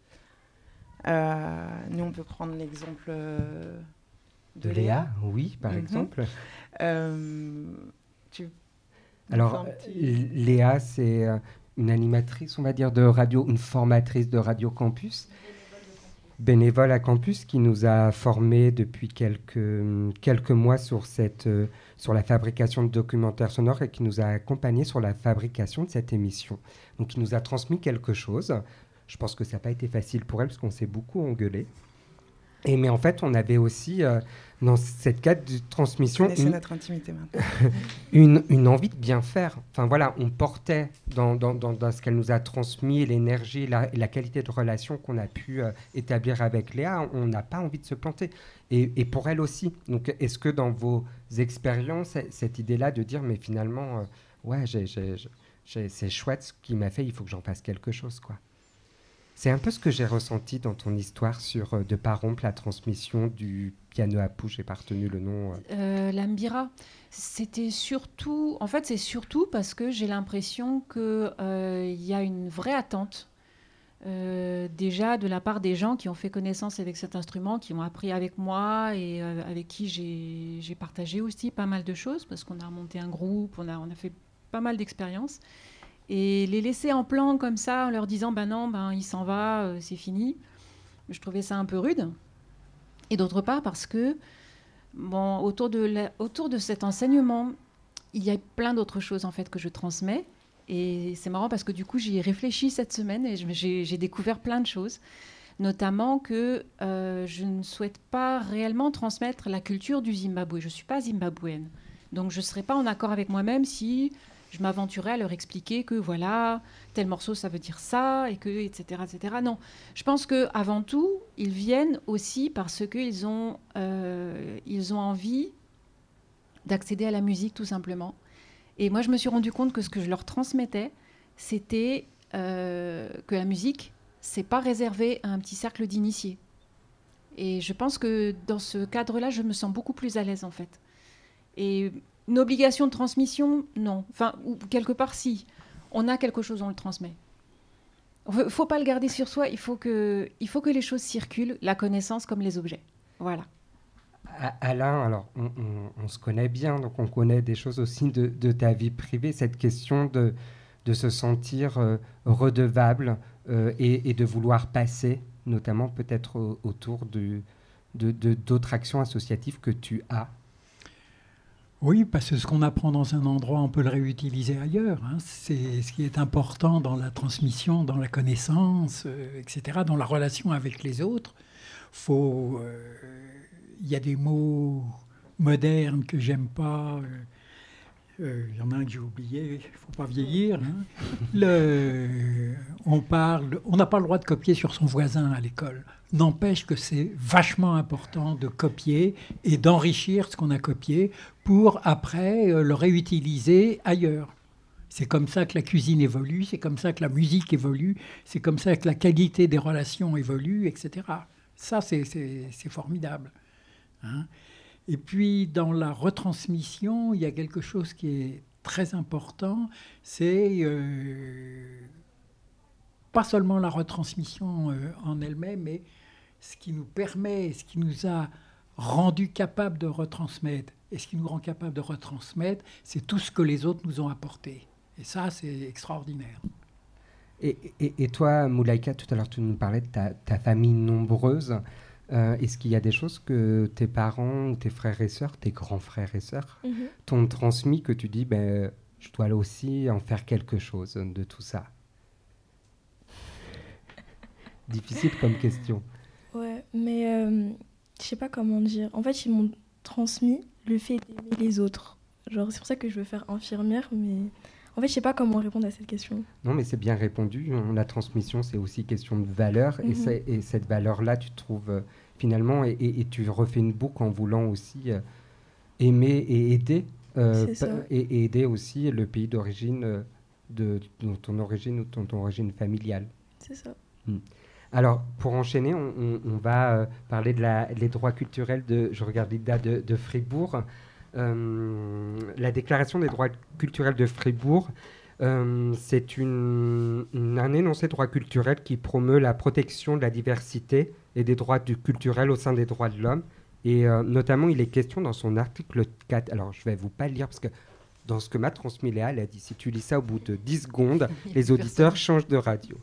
nous, on peut prendre l'exemple de, Léa. Oui, par mhm. exemple. Alors, Léa, c'est une animatrice, on va dire, de radio, une formatrice de Radio Campus, bénévole à Campus, qui nous a formés depuis quelques, quelques mois sur, cette, sur la fabrication de documentaires sonores et qui nous a accompagnés sur la fabrication de cette émission. Donc, il nous a transmis quelque chose. Je pense que ça n'a pas été facile pour elle parce qu'on s'est beaucoup engueulé. Et mais en fait, on avait aussi euh, dans cette quête de transmission une, notre intimité [LAUGHS] une, une, envie de bien faire. Enfin voilà, on portait dans, dans, dans, ce qu'elle nous a transmis l'énergie, la, la qualité de relation qu'on a pu euh, établir avec Léa. On n'a pas envie de se planter. Et, et pour elle aussi. Donc est-ce que dans vos expériences, cette idée-là de dire mais finalement, euh, ouais, c'est chouette ce qu'il m'a fait, il faut que j'en fasse quelque chose, quoi. C'est un peu ce que j'ai ressenti dans ton histoire sur euh, De pas rompre la transmission du à pouce, j'ai pas retenu le nom. Euh. Euh, L'Ambira, c'était surtout, en fait, c'est surtout parce que j'ai l'impression qu'il il y a une vraie attente. déjà de la part des gens qui ont fait connaissance avec cet instrument, qui ont appris avec moi et avec qui j'ai partagé aussi pas mal de choses parce qu'on a monté un groupe, on a, on a fait pas mal d'expériences. Et les laisser en plan comme ça, en leur disant ben non, ben il s'en va, euh, c'est fini, je trouvais ça un peu rude. Et d'autre part parce que Bon, autour de, cet enseignement, il y a plein d'autres choses en fait que je transmets. Et c'est marrant parce que du coup, j'y ai réfléchi cette semaine et j'ai découvert plein de choses. Notamment que euh, je ne souhaite pas réellement transmettre la culture du Zimbabwe. Je ne suis pas zimbabwéenne. Donc je ne serais pas en accord avec moi-même si je m'aventurais à leur expliquer que voilà, tel morceau ça veut dire ça et que etc etc. Non, je pense que avant tout ils viennent aussi parce qu'ils ont euh, ils ont envie d'accéder à la musique tout simplement. Et moi je me suis rendu compte que ce que je leur transmettais c'était euh, que la musique c'est pas réservé à un petit cercle d'initiés. Et je pense que dans ce cadre-là, je me sens beaucoup plus à l'aise en fait. Et une obligation de transmission, non. Enfin, ou quelque part, si. On a quelque chose, on le transmet. Il faut pas le garder sur soi, il faut, que, les choses circulent, la connaissance comme les objets. Voilà. Alain, alors on, se connaît bien, donc on connaît des choses aussi de, ta vie privée, cette question de, se sentir euh, redevable euh, et, de vouloir passer, notamment peut-être au- autour de- d'autres actions associatives que tu as. Oui, parce que ce qu'on apprend dans un endroit, on peut le réutiliser ailleurs. hein. C'est ce qui est important dans la transmission, dans la connaissance, euh, etc., dans la relation avec les autres. Euh, il y a des mots modernes que j'aime pas. euh, euh, Il y en a un que j'ai oublié. Il faut pas vieillir. hein. On parle. On n'a pas le droit de copier sur son voisin à l'école. N'empêche que c'est vachement important de copier et d'enrichir ce qu'on a copié pour après euh, le réutiliser ailleurs. C'est comme ça que la cuisine évolue, c'est comme ça que la musique évolue, c'est comme ça que la qualité des relations évolue, etc. Ça, c'est formidable. hein. Et puis, dans la retransmission, il y a quelque chose qui est très important, c'est euh, pas seulement la retransmission euh, en elle-même, mais ce qui nous permet, ce qui nous a rendu capable de retransmettre. Et ce qui nous rend capable de retransmettre, c'est tout ce que les autres nous ont apporté. Et ça, c'est extraordinaire. Et, et- toi, Moulaïka, tout à l'heure, tu nous parlais de ta famille nombreuse. Euh, Est-ce qu'il y a des choses que tes parents tes frères et sœurs, tes grands frères et sœurs, Mhm. t'ont transmis que tu dis, ben, je dois aussi en faire quelque chose de tout ça? [LAUGHS] Difficile comme question. Ouais, mais euh, je sais pas comment dire. En fait, ils m'ont transmis le fait d'aimer les autres. Genre, c'est pour ça que je veux faire infirmière, mais en fait, je sais pas comment répondre à cette question. Non, mais c'est bien répondu. La transmission, c'est aussi question de valeur. Et, Mhm. et cette valeur-là, tu trouves euh, finalement, et, et- et tu refais une boucle en voulant aussi euh, aimer et aider. euh, C'est ça. pa- et, aider aussi le pays d'origine, euh, de, de ton origine ou ton, ton origine familiale. C'est ça. Mm. Alors, pour enchaîner, on, on- on va parler de la, les droits culturels de, je regarde Ida, de, de Fribourg. Euh, la déclaration des droits culturels de Fribourg, euh, c'est une, une- un énoncé de droits culturels qui promeut la protection de la diversité et des droits du culturels au sein des droits de l'homme. Et euh, notamment, il est question dans son article 4, alors je vais vous pas le lire parce que dans ce que m'a transmis Léa, elle a dit si tu lis ça au bout de 10 secondes, [LAUGHS] les auditeurs changent de radio.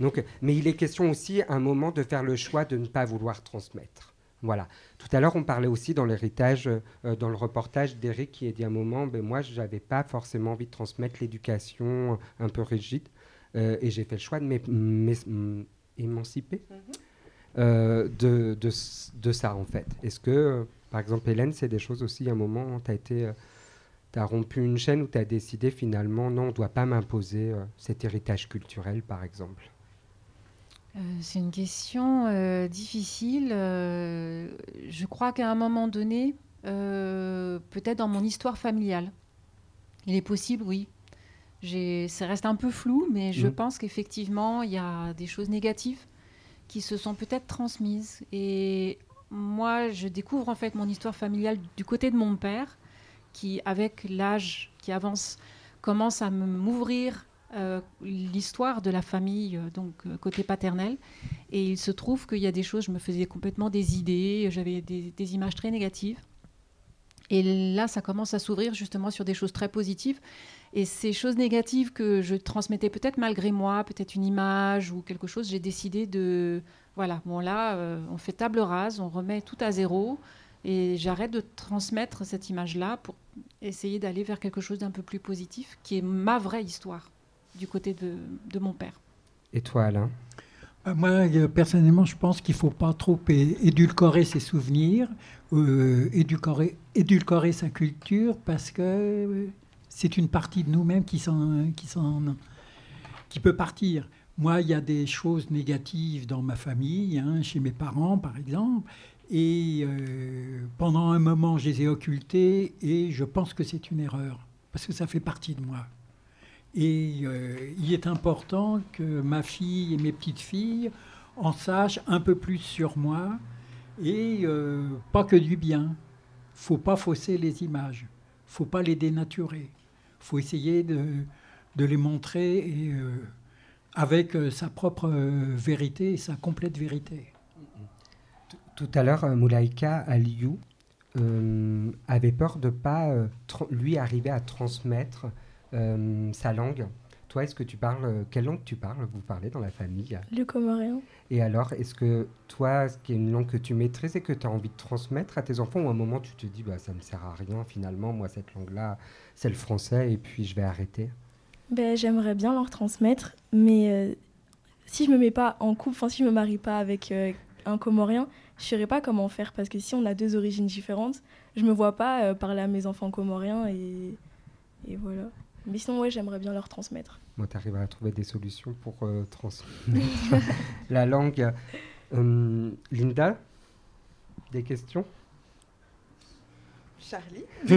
Donc, mais il est question aussi à un moment de faire le choix de ne pas vouloir transmettre. Voilà. Tout à l'heure, on parlait aussi dans l'héritage, euh, dans le reportage d'Eric qui a dit à un moment, ben, moi, je n'avais pas forcément envie de transmettre l'éducation un peu rigide, euh, et j'ai fait le choix de m'é- m'é- m'émanciper euh, de, de, s- de ça, en fait. Est-ce que, euh, par exemple, Hélène, c'est des choses aussi, à un moment, tu as été... tu as rompu une chaîne où tu as décidé finalement, non, on ne doit pas m'imposer euh, cet héritage culturel, par exemple? Euh, c'est une question euh, difficile. Euh, je crois qu'à un moment donné, peut-être dans mon histoire familiale, il est possible, oui. Ça reste un peu flou, mais je Mhm. pense qu'effectivement, il y a des choses négatives qui se sont peut-être transmises. Et moi, je découvre en fait mon histoire familiale du côté de mon père, qui, avec l'âge qui avance, commence à m'ouvrir euh, l'histoire de la famille, euh, donc euh, côté paternel. Et il se trouve qu'il y a des choses, je me faisais complètement des idées, j'avais des, images très négatives. Et là, ça commence à s'ouvrir justement sur des choses très positives. Et ces choses négatives que je transmettais peut-être malgré moi, peut-être une image ou quelque chose, j'ai décidé de... Voilà, bon là, on fait table rase, on remet tout à zéro. Et j'arrête de transmettre cette image-là pour essayer d'aller vers quelque chose d'un peu plus positif, qui est ma vraie histoire du côté de, de mon père. Et toi, Alain? Euh, Moi, euh, personnellement, je pense qu'il ne faut pas trop édulcorer ses souvenirs, euh, édulcorer, édulcorer sa culture, parce que c'est une partie de nous-mêmes qui, s'en- qui, s'en- qui peut partir. Moi, il y a des choses négatives dans ma famille, hein, chez mes parents, par exemple, et euh, pendant un moment, je les ai occultées, et je pense que c'est une erreur, parce que ça fait partie de moi. Et euh, il est important que ma fille et mes petites filles en sachent un peu plus sur moi et euh, pas que du bien. faut pas fausser les images, faut pas les dénaturer. faut essayer de, de les montrer euh, avec sa propre vérité et sa complète vérité. Tout à l'heure, Moulaïka Aliou avait peur de pas lui arriver à transmettre sa langue. Toi, est-ce que tu parles euh, quelle langue tu parles? Vous parlez dans la famille? Le comorien. Et alors, est-ce que toi, ce qui est une langue que tu maîtrises et que tu as envie de transmettre à tes enfants, ou à un moment tu te dis, bah, ça ne me sert à rien finalement, moi cette langue-là, c'est le français, et puis je vais arrêter? Ben, J'aimerais bien leur transmettre, mais euh, si je me mets pas en couple, enfin si je me marie pas avec euh, un comorien, je saurais pas comment faire parce que si on a deux origines différentes, je me vois pas euh, parler à mes enfants comoriens et, et voilà. Mais sinon, ouais, j'aimerais bien leur transmettre. Moi, tu arrives à trouver des solutions pour euh, transmettre [LAUGHS] [LAUGHS] la langue. Hum, Linda, des questions? Charlie [LAUGHS]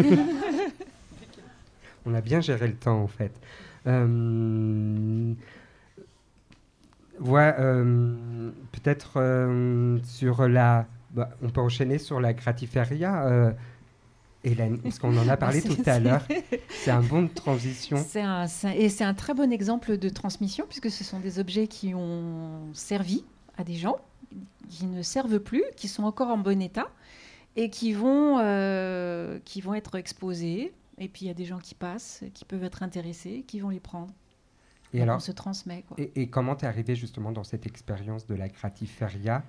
On a bien géré le temps, en fait. Euh, ouais, euh, peut-être euh, sur la. bah, on peut enchaîner sur la gratiféria, euh, Hélène, parce qu'on en a parlé [LAUGHS] tout à l'heure. C'est un bon de transition. C'est un, et c'est un très bon exemple de transmission, puisque ce sont des objets qui ont servi à des gens, qui ne servent plus, qui sont encore en bon état, et qui vont, euh, qui vont être exposés. Et puis il y a des gens qui passent, qui peuvent être intéressés, qui vont les prendre. Et alors, on se transmet. Quoi. Et, et comment t'es arrivé justement dans cette expérience de la gratiféria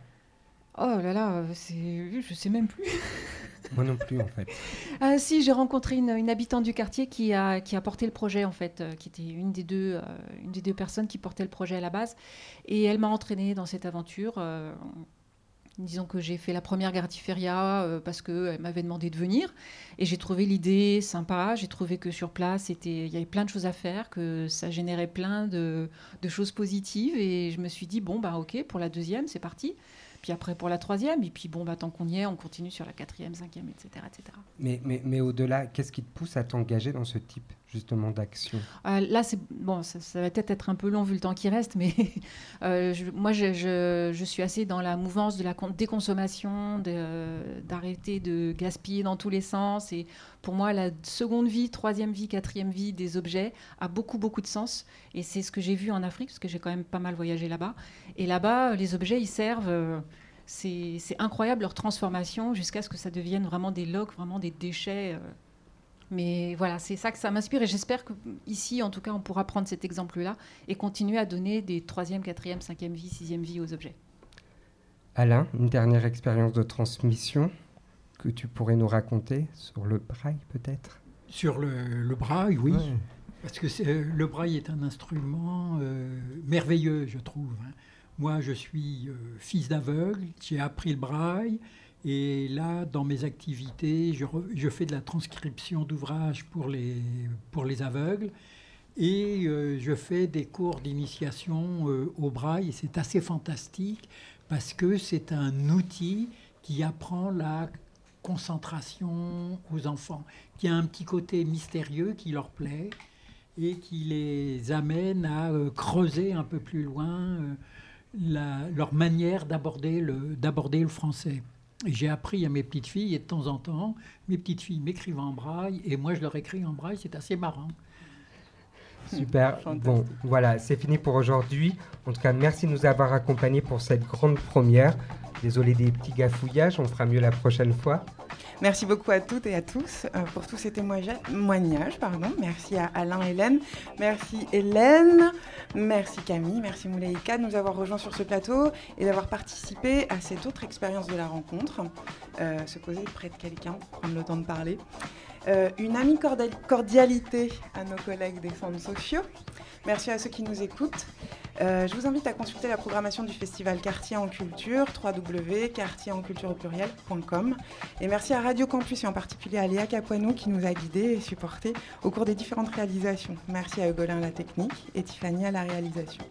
Oh là là, c'est, je sais même plus. [LAUGHS] Moi non plus, en fait. [LAUGHS] Ah si, j'ai rencontré une, habitante du quartier qui a, qui a porté le projet, en fait, euh, qui était une des, deux, euh, une des deux personnes qui portait le projet à la base. Et elle m'a entraînée dans cette aventure. euh, disons que j'ai fait la première euh, parce qu'elle m'avait demandé de venir. Et j'ai trouvé l'idée sympa. J'ai trouvé que sur place, il y avait plein de choses à faire, que ça générait plein de, de choses positives. Et je me suis dit, bon, bah ok, pour la deuxième, c'est parti. Puis après pour la troisième, et puis bon, bah, tant qu'on y est, on continue sur la quatrième, cinquième, etc. etc. Mais, au-delà, qu'est-ce qui te pousse à t'engager dans ce type? Justement d'action Euh, là, c'est bon, ça, va peut-être être un peu long vu le temps qui reste, mais [LAUGHS] euh, moi, je, suis assez dans la mouvance de la con- déconsommation, de- d'arrêter de gaspiller dans tous les sens. Et pour moi, la seconde vie, troisième vie, quatrième vie des objets a beaucoup, beaucoup de sens. Et c'est ce que j'ai vu en Afrique, parce que j'ai quand même pas mal voyagé là-bas. Et là-bas, les objets, ils servent. euh, c'est incroyable leur transformation jusqu'à ce que ça devienne vraiment des logs, vraiment des déchets. Mais voilà, c'est ça que ça m'inspire et j'espère qu'ici, en tout cas, on pourra prendre cet exemple-là et continuer à donner des troisième, quatrième, cinquième vie, sixième vie aux objets. Alain, une dernière expérience de transmission que tu pourrais nous raconter sur le braille peut-être? Sur le, le braille, oui. Ouais. Parce que c'est- euh, le braille est un instrument euh, merveilleux, je trouve. hein. Moi, je suis euh, fils d'aveugle, j'ai appris le braille. Et là, dans mes activités, je, fais de la transcription d'ouvrages pour les, pour les aveugles. Et euh, je fais des cours d'initiation euh, au braille. C'est assez fantastique parce que c'est un outil qui apprend la concentration aux enfants, qui a un petit côté mystérieux qui leur plaît et qui les amène à euh, creuser un peu plus loin leur manière d'aborder le, le français. J'ai appris à mes petites filles, et de temps en temps, mes petites filles m'écrivent en braille, et moi je leur écris en braille, c'est assez marrant. Super. Bon, voilà, c'est fini pour aujourd'hui. En tout cas, merci de nous avoir accompagnés pour cette grande première. Désolé des petits gafouillages, on fera mieux la prochaine fois. Merci beaucoup à toutes et à tous euh, pour tous ces témoignages. Pardon. Merci à Alain et Hélène. Merci Hélène. Merci Camille. Merci Mouleïka de nous avoir rejoints sur ce plateau et d'avoir participé à cette autre expérience de la rencontre. Euh, se poser près de quelqu'un, prendre le temps de parler. Euh, une amie cordialité à nos collègues des centres sociaux. Merci à ceux qui nous écoutent. Euh, je vous invite à consulter la programmation du festival Quartier en Culture, www.quartierencultureaupluriel.com. Et merci à Radio Campus et en particulier à Léa Capoinou qui nous a guidés et supportés au cours des différentes réalisations. Merci à Eugolin à la technique et Tiffany à la réalisation.